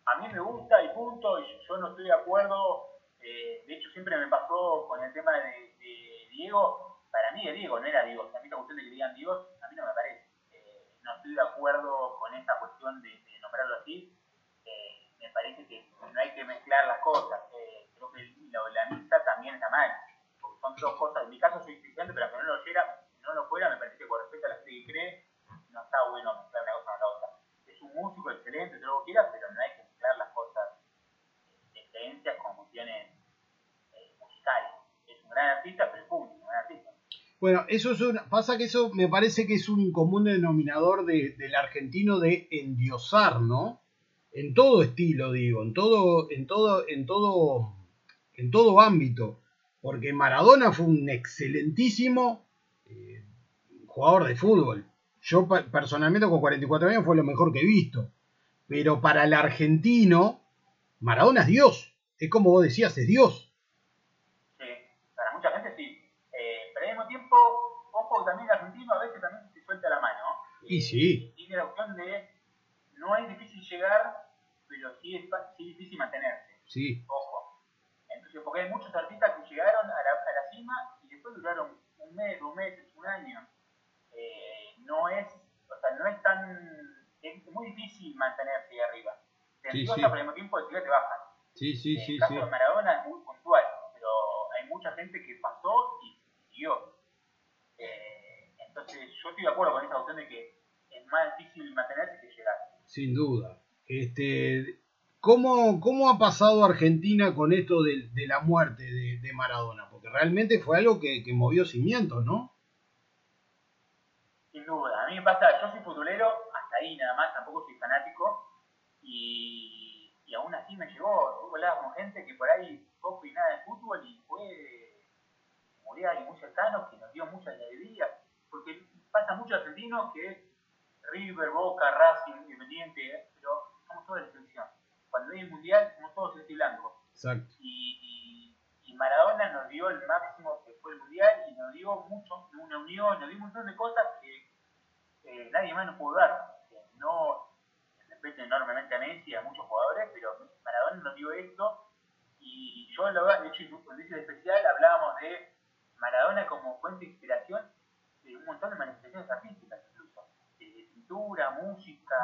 a mí me gusta y punto, y yo no estoy de acuerdo, eh, de hecho siempre me pasó con el tema de, de Diego, para mí es Diego, no era Diego, a mí la cuestión de que digan Diego, a mí no me parece, Eh, no estoy de acuerdo con esta cuestión de, de nombrarlo así, Eh, me parece que no hay que mezclar las cosas, creo que la, la misa también está mal, porque son dos cosas, en mi caso soy cristiano, pero aunque no lo oyera, no lo fuera, me parece que con respecto a la gente que cree, no está bueno mezclar una cosa con la otra. Es un músico excelente, todo lo que quieras, pero no hay que mezclar las cosas de creencias con cuestiones eh, musicales. Es un Bueno, eso es una, pasa que eso me parece que es un común denominador de- del argentino de endiosar, ¿no? En todo estilo, digo, en todo, en todo, en todo, en todo ámbito. Porque Maradona fue un excelentísimo eh, jugador de fútbol. Yo personalmente con 44 años fue lo mejor que he visto. Pero para el argentino, Maradona es Dios. Es como vos decías, es Dios. Sí, para mucha gente sí. Eh, pero al mismo tiempo, también el argentino a veces también se suelta la mano. Y sí. Tiene la opción de, no es difícil llegar, pero sí es, sí es difícil mantenerse. Sí. Ojo. Entonces, porque hay muchos artistas que llegaron a la, a la cima y después duraron un mes, dos meses, un año. Eh, no es, o sea, no es tan, es muy difícil mantenerse ahí arriba. Te Sí, sí. al mismo tiempo enseguida te bajan. Sí, sí, En sí, el caso sí. de Maradona es muy puntual, pero hay mucha gente que pasó y siguió. Eh, entonces, yo estoy de acuerdo con esa opción de que es más difícil mantenerse que llegar. Sin duda. Este, ¿cómo, ¿Cómo ha pasado Argentina con esto de, de la muerte de, Maradona? Porque realmente fue algo que, que movió cimientos, ¿no? Sin duda, a mí me pasa, yo soy futbolero, hasta ahí nada más, tampoco soy fanático, y, y aún así me llegó, hubo hablaba con gente que por ahí poco y nada de fútbol y fue, murió alguien muy cercano que nos dio muchas alegrías, porque pasa mucho argentinos que River, Boca, Racing, Independiente, ¿eh? pero somos todos de la selección. Cuando hay el mundial, somos todos celeste y blanco. Exacto. Y, y- y Maradona nos dio el máximo que fue el mundial y nos dio mucho, una unión, nos dio un montón de cosas que eh, nadie más nos pudo dar. Que no respeto enormemente a Messi y a muchos jugadores, pero Maradona nos dio esto y yo lo de hecho en el especial hablábamos de Maradona como fuente de inspiración de un montón de manifestaciones artísticas incluso, de, de pintura, música,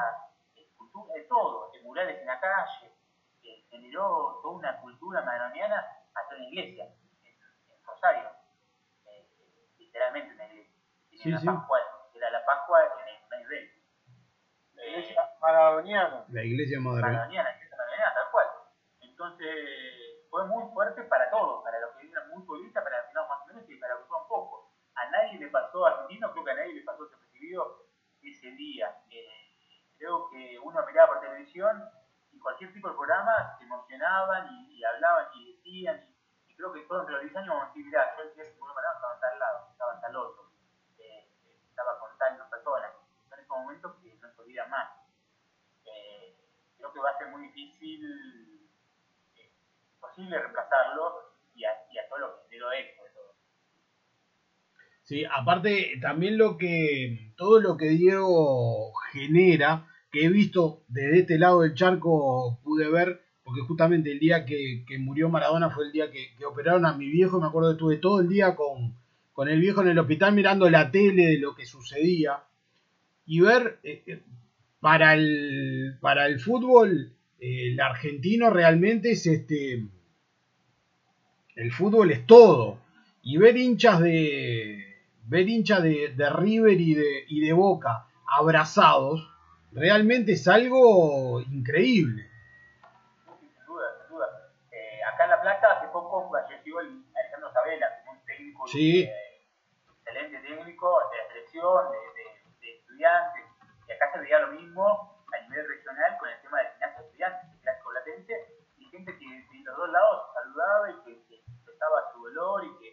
escultura, de todo, de murales en la calle, que generó toda una cultura maradoniana hasta en la iglesia, en, en Rosario, eh, literalmente en la iglesia, tenía Sí, una sí. Pascua, era la Pascua en el mes de La iglesia maradoniana. La iglesia madre. maradoniana, iglesia maradoniana, tal cual. Entonces, fue muy fuerte para todos, para los que eran muy futbolistas, para los que no más o menos y para los que fueron poco. A nadie le pasó, a argentino, creo que a nadie le pasó desapercibido ese día. Eh, creo que uno miraba por televisión y cualquier tipo de programa se emocionaban y, y hablaban y decían. Y, y creo que todos entre los 10 años vamos a decir, mirá, yo el día que me Maradona estaba en tal lado, estaba en tal otro, eh, estaba con tal persona. Son esos momentos que no se olvidan más. Eh, creo que va a ser muy difícil, eh, posible reemplazarlo y a, y a todo lo que generó él, sobre todo. Sí, también lo que todo lo que Diego genera, que he visto desde este lado del charco, pude ver, porque justamente el día que, murió Maradona fue el día que, operaron a mi viejo, me acuerdo que estuve todo el día con, con el viejo en el hospital mirando la tele de lo que sucedía y ver eh, eh, para el para el fútbol el argentino realmente es este el fútbol es todo y ver hinchas de ver hinchas de, de River y de, y de Boca abrazados realmente es algo increíble Sin duda, sin duda. Eh, acá en La Plata hace poco falleció el Alejandro Sabela, un técnico Sí. excelente técnico de la selección, de, estudiantes, y acá se veía lo mismo a nivel regional con el tema de gimnasia de estudiantes, el clásico latense, y gente que de los dos lados saludaba y que, que expresaba su dolor y que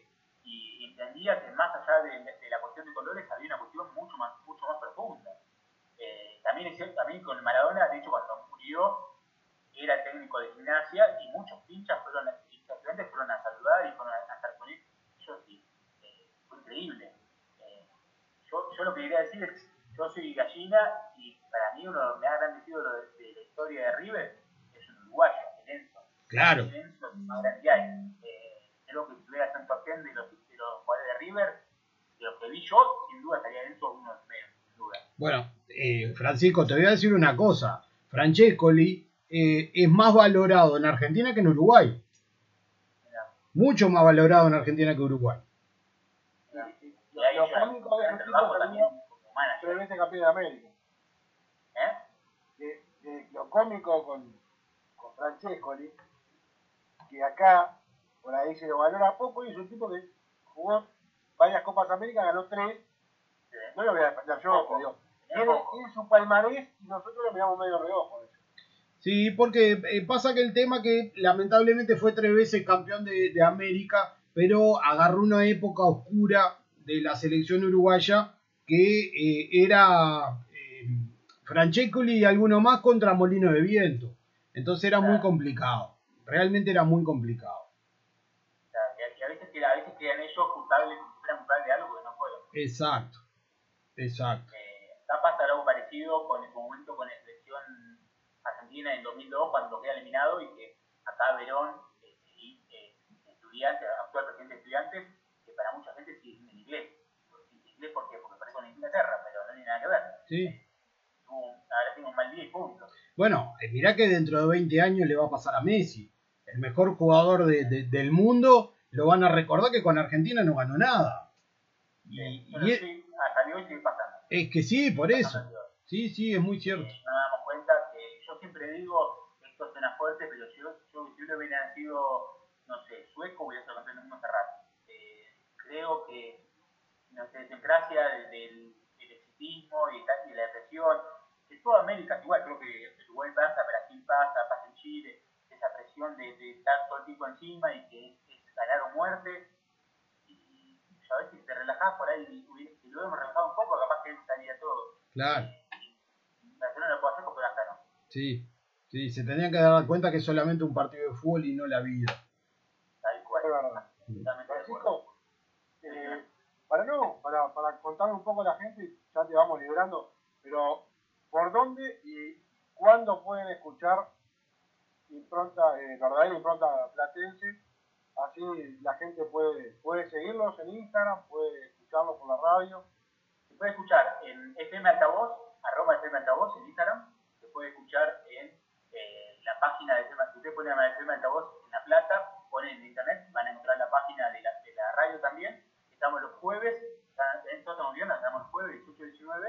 entendía que más allá de, de la cuestión de colores había una cuestión mucho más, mucho más profunda. Eh, también es cierto, también con Maradona, de hecho cuando murió, era técnico de gimnasia y muchos hinchas fueron, estudiantes fueron a saludar y fueron a, a estar con él. Yo sí, eh, fue increíble. Eh, yo, yo lo que quería decir es, yo soy gallina y para mí uno de los más grandes ídolos de, de la historia de River es un uruguayo, el Enzo. Claro. El Enzo es más grande que hay. Eh, creo que tuviera top 10 de los, de los jugadores de River, de los que vi yo, sin duda estaría Enzo uno de los primeros, sin duda. Bueno, eh, Francisco, te voy a decir una cosa. Francescoli eh, es más valorado en Argentina que en Uruguay. Mucho más valorado en Argentina que Uruguay. Lo cómico de trabajo también, campeón de América. ¿Eh? De- de lo cómico con, con Francescoli, que acá por ahí se lo valora poco y es un tipo que jugó varias Copas América, ganó tres. No lo voy a defender yo, pero digo, tiene, su palmarés y nosotros lo miramos medio reojo. Sí, porque eh, pasa que el tema que lamentablemente fue tres veces campeón de, de América, pero agarró una época oscura de la selección uruguaya que eh, era eh, Francescoli y alguno más contra Molino de Viento. Entonces era muy complicado. Realmente era muy complicado. O sea, y, y a veces a veces quedan ellos culpables, como si fueran culpables de algo que no fueron. Exacto. Exacto. Eh, está pasando algo parecido con su momento con la selección argentina en 2002 cuando queda eliminado y que acá Verón, eh, eh, estudiante, actual presidente de estudiantes, que para mucha gente es en inglés. ¿En inglés por qué? Porque parece con Inglaterra, pero no tiene nada que ver. Sí. Tuvo un- ahora tiene un mal día y punto. Bueno, eh, mirá que dentro de 20 años le va a pasar a Messi. El mejor jugador de- de- del mundo lo van a recordar que con Argentina no ganó nada. Y, Pero y sí, hasta de hoy sigue pasando. es que sí, por eso. Sí, sí, es muy cierto. nos damos cuenta que yo siempre digo, esto suena fuerte, pero yo, yo si yo hubiera nacido, no sé, sueco, hubiera sido campeón del mundo hace rato. Eh, creo que nuestra idiosincrasia del, del, del exitismo y, y la depresión, que toda América, igual creo que Uruguay pasa, Brasil pasa, pasa en Chile, esa presión de, de estar todo el tiempo encima y que es, es ganar o muerte. Y a veces te relajás por ahí, y si lo hubiéramos relajado un poco, capaz que salía todo. Claro, Barcelona lo puede hacer porque acá no. sí. Sí, se tenían que dar cuenta que es solamente un partido de fútbol y no la vida. Tal cual. verdad. Francisco, eh, para no, para, para contarle un poco a la gente, ya te vamos liberando, pero ¿por dónde y cuándo pueden escuchar impronta, eh, verdadera impronta platense? Así la gente puede, puede seguirlos en Instagram, puede escucharlos por la radio. Se puede escuchar en FM Altavoz, arroba FM Altavoz en Instagram. Se puede escuchar en eh, la página de FM, si usted pone FM Altavoz en La Plata, ponen en internet, van a encontrar la página de la, de la radio también. Estamos los jueves, en estamos bien, estamos los jueves 18 y 19.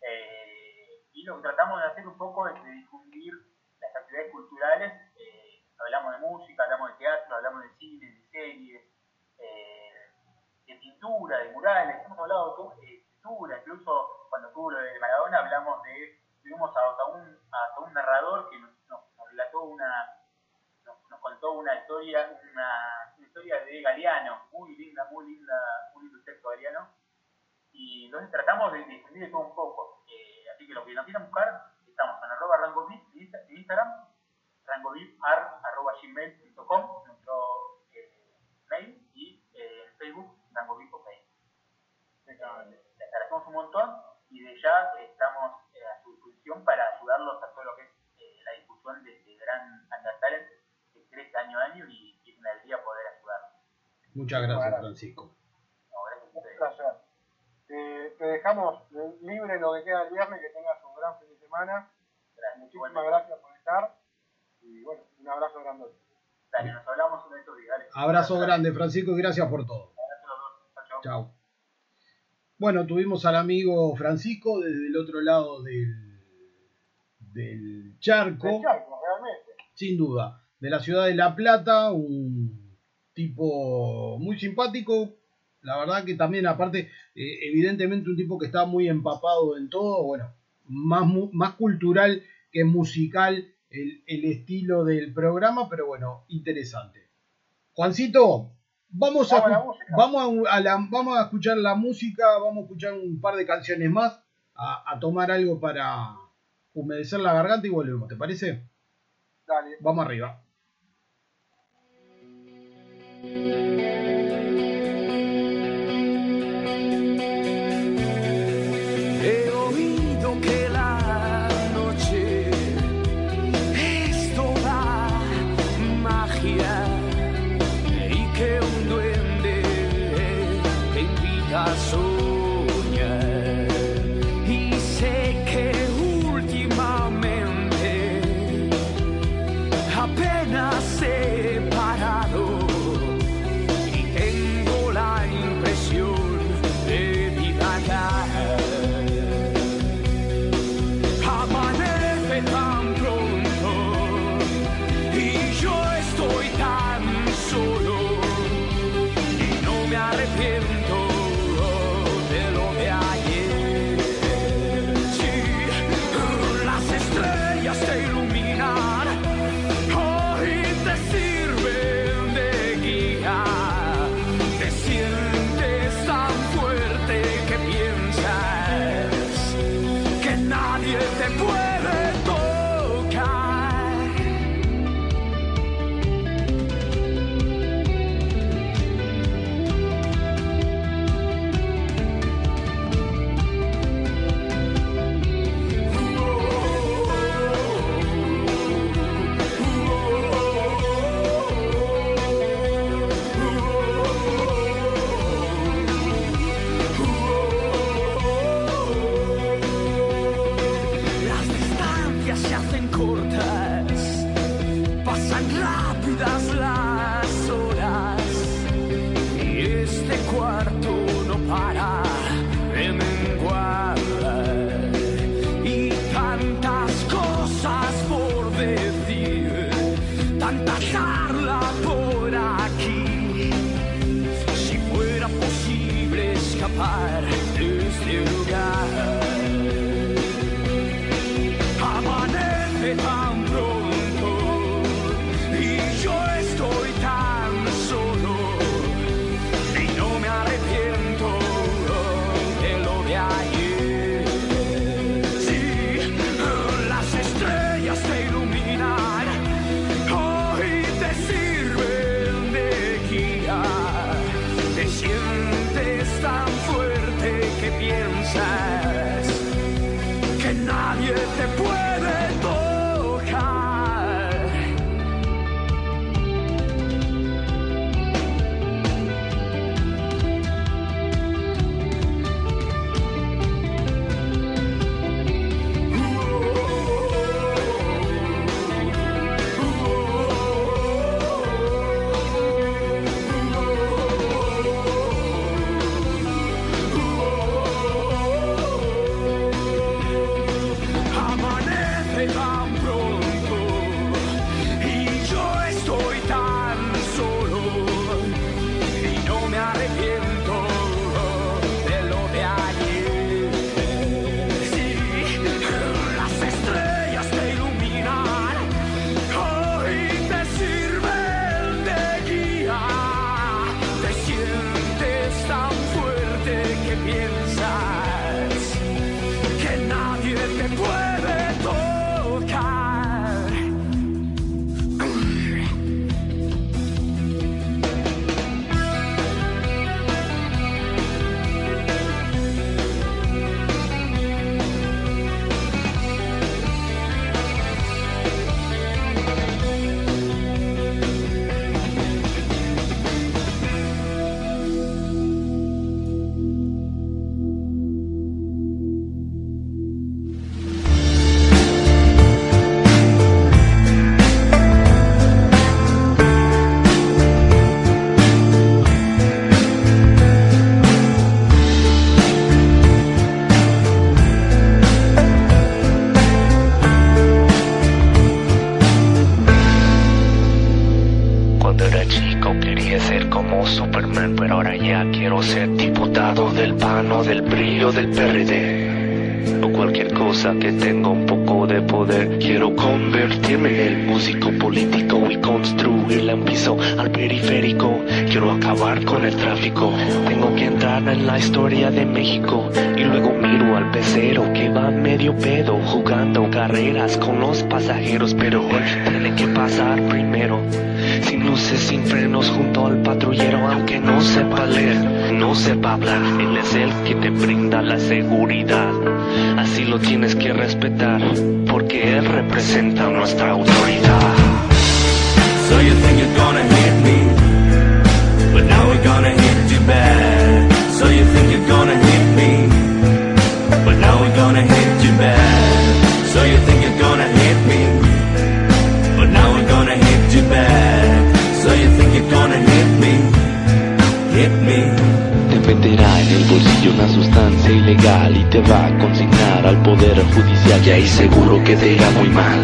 Eh, y lo que tratamos de hacer un poco es de difundir las actividades culturales. Hablamos de música, hablamos de teatro, hablamos de cine, de series, eh, de pintura, de murales. Hemos hablado de todo, eh, pintura, incluso cuando tuvo lo de Maradona hablamos de, tuvimos hasta un, hasta un narrador que nos, nos, nos relató una, nos, contó una historia, una, historia de Galeano, muy linda, muy linda, muy lindo texto Galeano. Y entonces tratamos de difundir de todo un poco. Eh, así que los que nos quieran buscar, estamos en arroba Insta- en Instagram, rangobipar.gmail.com, nuestro eh, mail, y eh, en Facebook, rangobip OK. Eh, les agradecemos un montón y de ya estamos eh, a su disposición para ayudarlos a todo lo que es eh, la difusión de este gran Under Talent que crece año a año y, y es una alegría poder ayudarlos. Muchas gracias, Francisco. No, gracias a Un ustedes. placer. Te, te dejamos libre lo que queda el viernes, que tengas un gran fin de semana. Muchísimas gracias por estar. Y bueno, un abrazo grande. Dale, nos hablamos en estos días. Abrazo grande, Francisco, y gracias por todo. Abrazo a los dos. Chao. Bueno, tuvimos al amigo Francisco desde el otro lado del, del charco, Del charco, realmente. sin duda, de la ciudad de La Plata, un tipo muy simpático, la verdad que también aparte, eh, evidentemente un tipo que está muy empapado en todo, bueno, más, más cultural que musical el, el estilo del programa, pero bueno, interesante. Juancito, vamos a, Vamos a la- vamos a escuchar la música, vamos a escuchar un par de canciones más, a, a tomar algo para humedecer la garganta y volvemos, ¿te parece? Dale. Vamos arriba. Historia de México. Y luego miro al pecero que va medio pedo jugando carreras con los pasajeros. Pero él tiene que pasar primero. Sin luces, sin frenos, junto al patrullero, aunque no sepa leer, no sepa hablar. Él es el que te brinda la seguridad. Así lo tienes que respetar, porque él representa nuestra autoridad. Y te va a consignar al poder judicial y ahí seguro que te irá muy mal.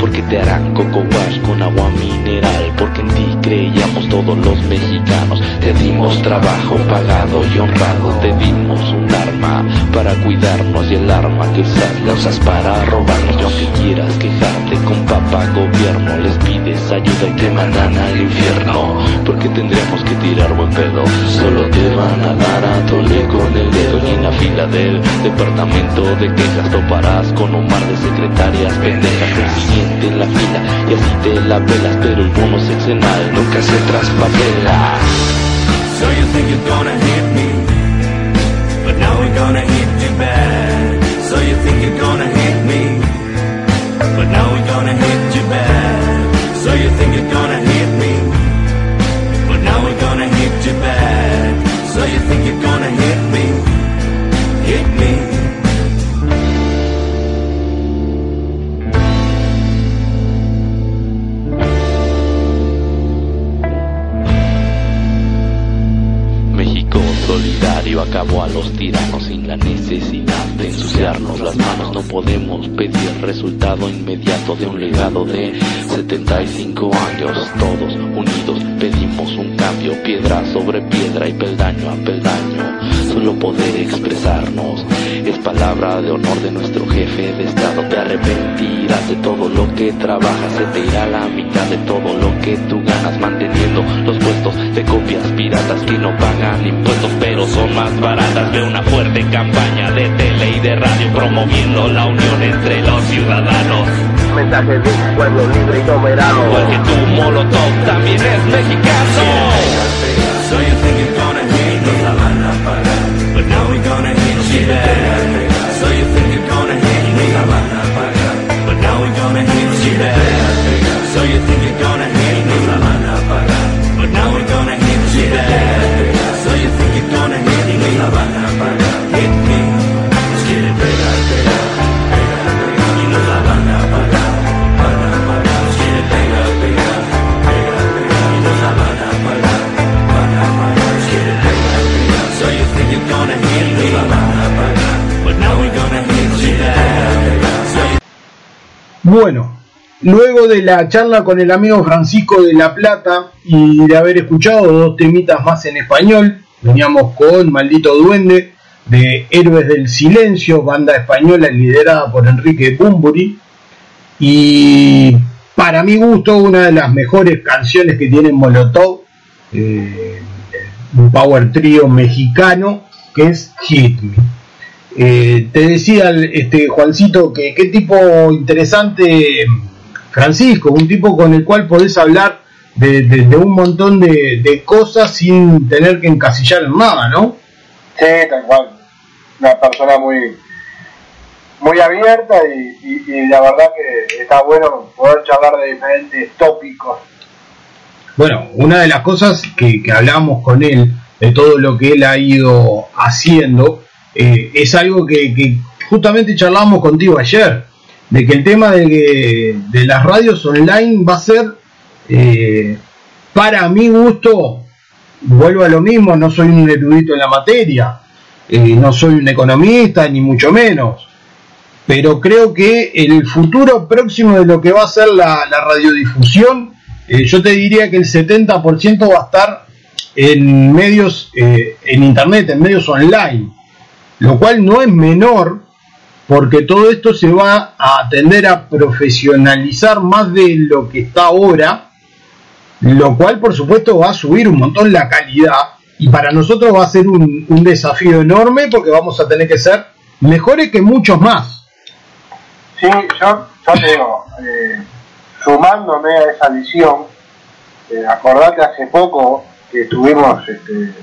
Porque te harán coco wash con agua mineral Porque en ti creíamos todos los mexicanos. Te dimos trabajo pagado y honrado. Te dimos un arma para cuidarnos Y el arma que usas la usas para robarnos. Y aunque quieras quejarte con papá gobierno Les pides ayuda y te mandan al infierno. Porque tendremos que tirar buen pedo. Solo te van a dar a tole con el dedo Y en la fila del departamento de quejas Toparás con un mar de secretarias pendejas. El siguiente en la fila y así te la pelas Pero el bono sexenal nunca se traspapela So you think you're gonna hit me, but now we're gonna hit you bad. So you think you're gonna hit me, but now we're gonna hit you bad. So you think you're gonna hit me, but now we're gonna hit you bad. So you think you're gonna hit me, hit me. Solidario acabó a los tiranos sin la necesidad de ensuciarnos las manos. No podemos pedir resultado inmediato de un legado de 75 años. Todos unidos pedimos un cambio, piedra sobre piedra y peldaño a peldaño. Solo poder expresarnos es palabra de honor de nuestro jefe de Estado. Te arrepentirás de todo lo que trabajas, se te irá la mitad de todo lo que tú ganas manteniendo los puestos de copias piratas que no pagan impuestos pero son más baratas. De una fuerte campaña de tele y de radio promoviendo la unión entre los ciudadanos. Mensaje de un pueblo libre y soberano. Porque tu molotov también es mexicano. So you think you're gonna hit me, la van a pagar. But now we're gonna hit you bad. So you think you're gonna hit me, la van a pagar. But now we're gonna hit you bad. So you think you're gonna Bueno, luego de la charla con el amigo Francisco de La Plata y de haber escuchado dos temitas más en español, veníamos con Maldito Duende de Héroes del Silencio, banda española liderada por Enrique Bumburi, y para mi gusto una de las mejores canciones que tiene Molotov, eh, un power trio mexicano, que es Hit Me. Eh, te decía este Juancito que qué tipo interesante Francisco, un tipo con el cual podés hablar de, de- de un montón de, de cosas sin tener que encasillar en nada, ¿no? Sí, tal cual. Una persona muy muy abierta y, y- y la verdad que está bueno poder charlar de diferentes tópicos. Bueno, una de las cosas que, que hablamos con él, de todo lo que él ha ido haciendo, eh, es algo que, justamente charlamos contigo ayer, de que el tema de, de las radios online va a ser, eh, para mi gusto, vuelvo a lo mismo, no soy un erudito en la materia, eh, no soy un economista, ni mucho menos, pero creo que el futuro próximo de lo que va a ser la, radiodifusión, yo te diría que el 70% va a estar en medios, eh, en internet, en medios online, lo cual no es menor porque todo esto se va a tender a profesionalizar más de lo que está ahora, lo cual por supuesto va a subir un montón la calidad y para nosotros va a ser un, desafío enorme porque vamos a tener que ser mejores que muchos más. Sí, yo, yo te digo, eh, sumándome a esa visión, eh, acordate hace poco que estuvimos, este,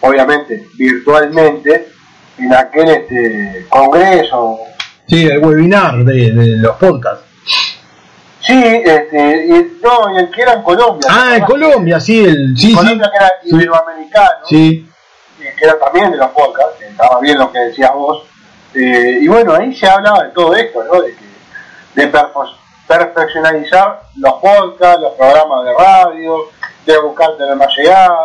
obviamente, virtualmente, en aquel este, congreso. Sí, el webinar de, de los podcasts. Sí, este, y, no, y el que era en Colombia. Ah, en Colombia, sí, el, sí. Colombia que era iberoamericano, Sí, que era también de los podcasts, que estaba bien lo que decías vos. Eh, y bueno, ahí se hablaba de todo esto, ¿no? De, que, de perfo- perfeccionalizar los podcasts, los programas de radio, de buscar tener más llegada.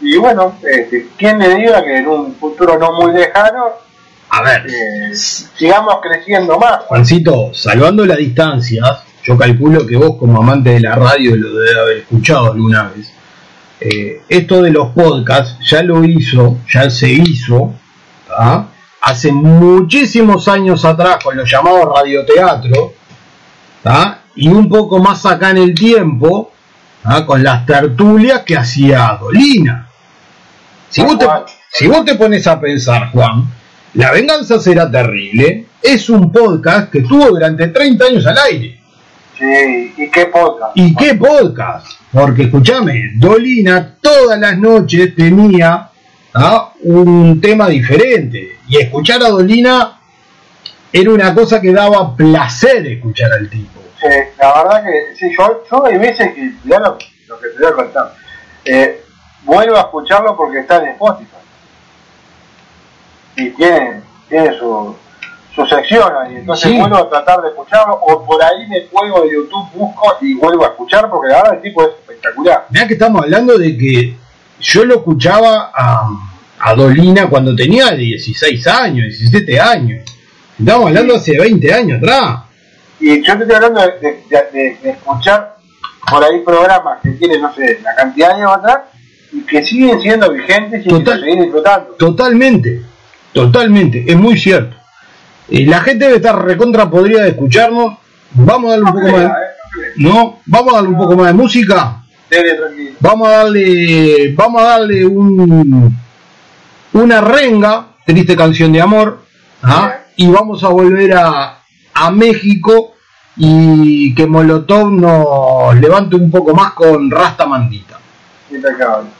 Y bueno, este, ¿quién le diga que en un futuro no muy lejano a ver, eh, sigamos creciendo más? Juancito, salvando las distancias, yo calculo que vos como amante de la radio lo debes haber escuchado alguna vez. Eh, esto de los podcasts ya lo hizo, ya se hizo, ¿ah? hace muchísimos años atrás con los llamados radioteatro, ¿tá? y un poco más acá en el tiempo, ¿tá? con las tertulias que hacía Dolina. Si vos, te, si vos te pones a pensar, Juan, La venganza será terrible es un podcast que estuvo durante 30 años al aire. Sí, ¿y qué podcast? ¿Y qué podcast? Porque escúchame, Dolina todas las noches tenía ¿ah? un tema diferente. Y escuchar a Dolina era una cosa que daba placer escuchar al tipo. Sí, la verdad que sí, yo, yo hay veces que, mirá lo, lo que te voy a contar, eh, vuelvo a escucharlo porque está en Spotify. Y tiene, tiene su, su sección ahí, entonces Sí. vuelvo a tratar de escucharlo, o por ahí me cuelgo de YouTube, busco y vuelvo a escuchar porque la verdad el tipo es espectacular. Mirá que estamos hablando de que yo lo escuchaba a, a Dolina cuando tenía 16 años, 17 años. Estamos hablando hace 20 años atrás. Y yo te estoy hablando de, de- de- de- escuchar por ahí programas que tienen, no sé, la cantidad de años atrás que siguen siendo vigentes y que Total. lo siguen disfrutando. Totalmente, totalmente, es muy cierto. Y la gente debe estar recontra podrida de escucharnos. Vamos a darle un poco más de, no, vamos a darle un poco más de música. Vamos a darle, vamos a darle un una renga, triste canción de amor, ¿ah? y vamos a volver a, a México y que Molotov nos levante un poco más con Rasta Mandita. Impecable.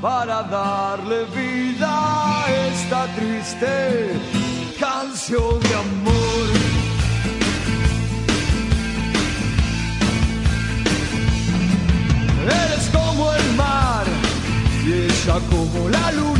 Para darle vida a esta triste canción de amor. Eres como el mar y ella como la luna.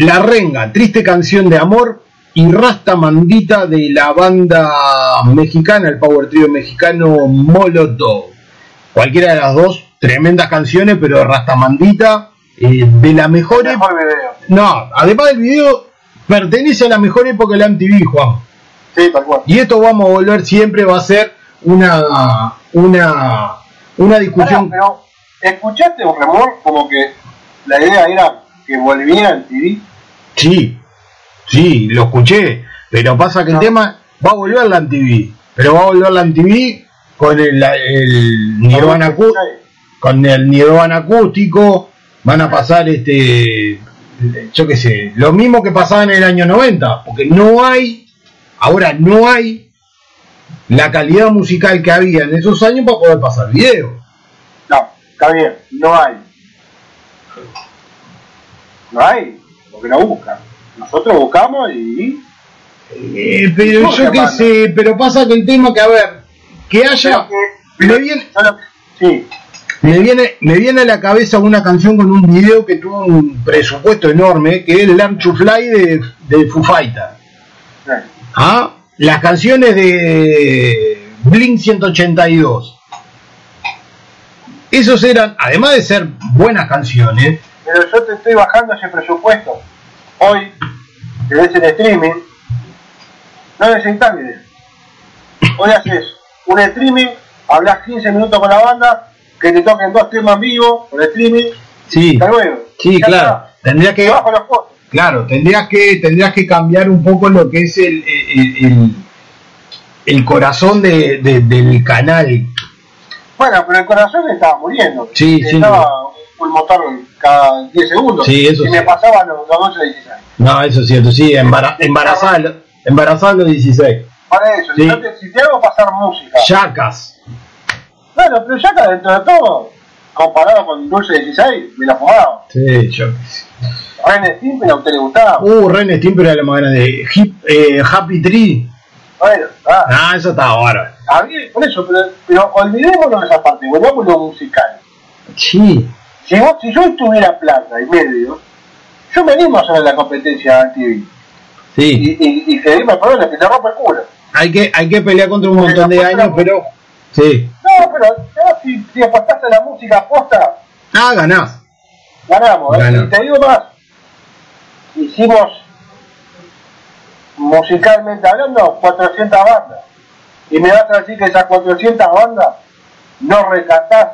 La Renga, Triste Canción de Amor y Rasta Mandita de la banda mexicana, el power trio mexicano Molotov. Cualquiera de las dos, tremendas canciones, pero Rasta Mandita, eh, de la mejor, mejor video. No, además del video, pertenece a la mejor época de la MTV, Juan. Sí, tal cual. Y esto vamos a volver siempre, va a ser una, una, una discusión. Pero, ¿Escuchaste un remor como que la idea era que volviera el TV? Sí, sí, lo escuché. Pero pasa que el tema va a volver la MTV. Pero va a volver la MTV con el, el Nirvana. Con el Nirvana acústico. Van a pasar este. Yo qué sé. Lo mismo que pasaba en el año 90. Porque no hay. Ahora no hay la calidad musical que había en esos años para poder pasar video. No, está bien, no hay. No hay porque no buscan. Nosotros buscamos y. Eh, pero yo qué sé, pero pasa que el tema que, a ver, que haya, me viene, me viene, me viene a la cabeza una canción con un video que tuvo un presupuesto enorme, que es Learn to Fly de, de Foo Fighters. ¿Ah? Las canciones de Blink 182. Esos eran, además de ser buenas canciones, Pero yo te estoy bajando ese presupuesto. Hoy, que ves en streaming, no necesitas video. Hoy haces un streaming, hablas 15 minutos con la banda, que te toquen dos temas en vivo por streaming. sí, Hasta luego. sí, Ya claro, tendría que, bajo los costos. claro, tendrías que, tendrías que cambiar un poco lo que es el, el, el- el corazón de, de- del canal. Bueno, pero el corazón estaba muriendo. Sí, sí. Un motor cada 10 segundos. Sí, eso y sí. me pasaba los, los 12 16. No, eso es cierto, sí, embara- a los 16. Para eso, Sí. si, te- si te hago pasar música. Yacas. Bueno, pero ya que dentro de todo, comparado con Dulce 16, me la fumaba. Sí, yo. Ren Stimpy a usted le gustaba. Uh, Ren Stimpy era la más grande. Hip- eh, Happy Tree. Bueno, ah, Ah, eso estaba bárbaro. a mí, por eso, pero, pero olvidémonos de esa parte, lo musical. Sí. Si, vos, si yo tuviera plata y medio, yo me animo a hacer la competencia en TV. Sí. Y, y, y que dime, perdón, que te rompa el culo. Hay que, hay que pelear contra un montón de años, pero. Sí. No, pero si, si apostaste la música aposta, Ah, ganás. ganamos. ¿eh? Ganás. Y te digo más, hicimos musicalmente hablando 400 bandas. Y me vas a decir que esas 400 bandas no rescatás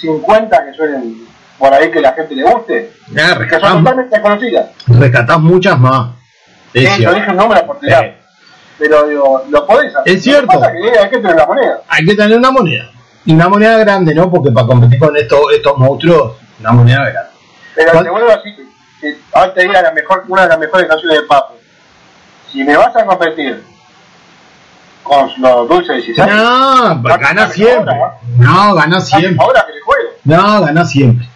50 que suenen por ahí que la gente le guste, Ah, que son totalmente desconocidas. rescatás muchas más. Es Sí, yo dije un número por tirar. Pero digo, lo podés hacer. Es cierto. Lo que hay que tener la moneda. Hay que tener una moneda. Y una moneda grande, ¿no? Porque para competir con estos, estos monstruos, una moneda grande. Pero ¿Cuál? te vuelvo así, que ahora te diga la mejor, una de las mejores canciones de Papo. Si me vas a competir con los dulces 16, No, gana siempre. No, gana siempre. ahora que le juego. No, gana siempre.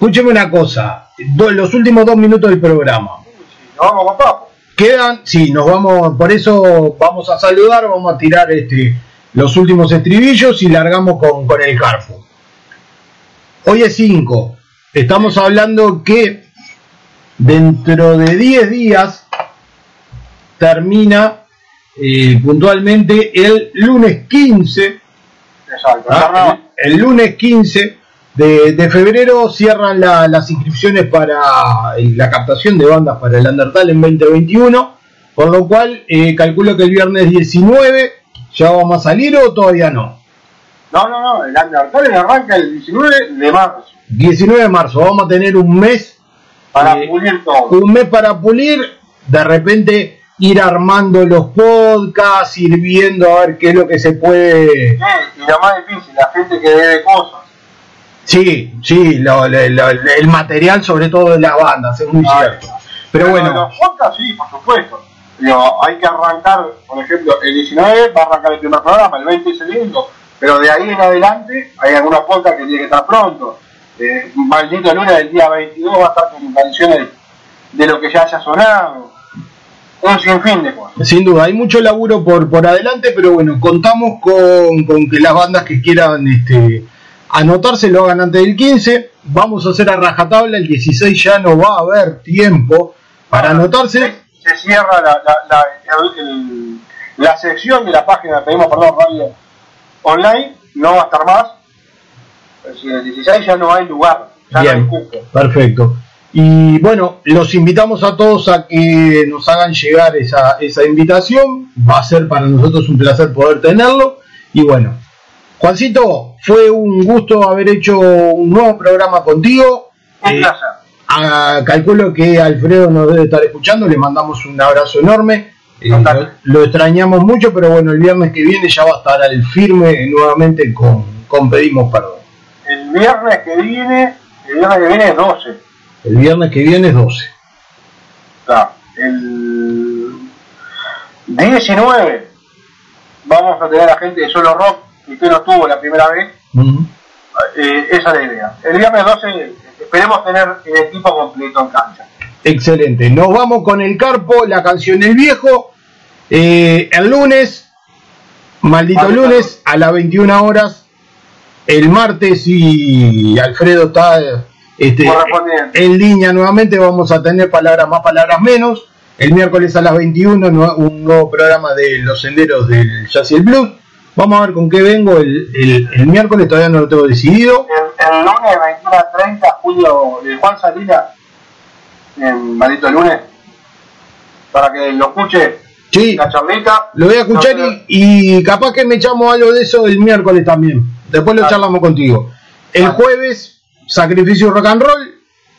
Escúcheme una cosa. Do- los últimos dos minutos del programa. Nos vamos Papo. Quedan, sí, nos vamos, por eso vamos a saludar, vamos a tirar este los últimos estribillos y largamos con, con el Carfo. Hoy es 5. Estamos hablando que dentro de 10 días termina eh, puntualmente el lunes 15 Exacto. Ah, el, el lunes 15 de, de febrero cierran la- las inscripciones para el- la captación de bandas para el Undertale en 2021, por lo cual eh, calculo que el viernes 19 ya vamos a salir o todavía no. No, no, no, el Undertale arranca el 19 de marzo 19 de marzo, vamos a tener un mes, para Eh, pulir todo. un mes para pulir, de repente ir armando los podcasts, ir viendo a ver qué es lo que se puede... Sí, y lo más difícil, la gente que debe cosas. Sí, sí, lo- lo- lo- el material sobre todo de las bandas, es muy cierto. Pero bueno, Los podcasts, sí, por supuesto. Digo, hay que arrancar, por ejemplo, el 19 va a arrancar el primer programa, el 20 es el lindo, pero de ahí en adelante hay algunos podcasts que tienen que estar pronto. Eh, Maldito Luna del día 22 va a estar con canciones de lo que ya haya sonado. Un sinfín de cosas. Sin duda, hay mucho laburo por, por adelante, pero bueno, contamos con, con que las bandas que quieran este, anotarse lo hagan antes del 15. Vamos a hacer a rajatabla, el 16 ya no va a haber tiempo para anotarse. Se cierra la, la, la, el- la sección de la página, pedimos perdón, radio online, no va a estar más. El 16 ya no hay lugar, ya no hay cupo. perfecto. Y bueno, los invitamos a todos a que nos hagan llegar esa, esa invitación. Va a ser para nosotros un placer poder tenerlo. Y bueno, Juancito, fue un gusto haber hecho un nuevo programa contigo. Un Eh, placer. Ah, calculo que Alfredo nos debe estar escuchando, le mandamos un abrazo enorme. Eh, lo, lo extrañamos mucho, pero bueno, el viernes que viene ya va a estar al firme nuevamente con, con Pedimos Perdón. El viernes que viene, el viernes que viene es 12. El viernes que viene es 12. Está. El 19 vamos a tener a gente de Solo Rock, que usted no estuvo la primera vez. Eh, esa es la idea. El viernes 12 esperemos tener el equipo completo en cancha. Excelente. Nos vamos con el Carpo, la canción El Viejo. Eh, el lunes, maldito lunes, a las 21 horas. El martes, y Alfredo está este, en línea nuevamente, vamos a tener palabras más, palabras menos. El miércoles a las 21, nue- un nuevo programa de Los Senderos del Jazz y el Blues. Vamos a ver con qué vengo el, el- el miércoles, todavía no lo tengo decidido. El, el lunes 21 a 30, Julio de Juan Salinas, en Maldito Lunes, para que lo escuche Sí. la charlita. Lo voy a escuchar No, y, y capaz que me echamos algo de eso el miércoles también. Después lo charlamos contigo. El jueves, Sacrificio Rock and Roll,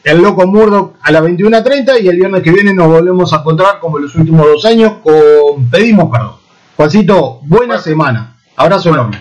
el Loco Murdoch a las 21.30 y el viernes que viene nos volvemos a encontrar como en los últimos dos años con Pedimos Perdón. Juancito, buena semana. Abrazo enorme.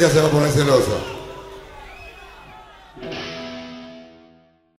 La vieja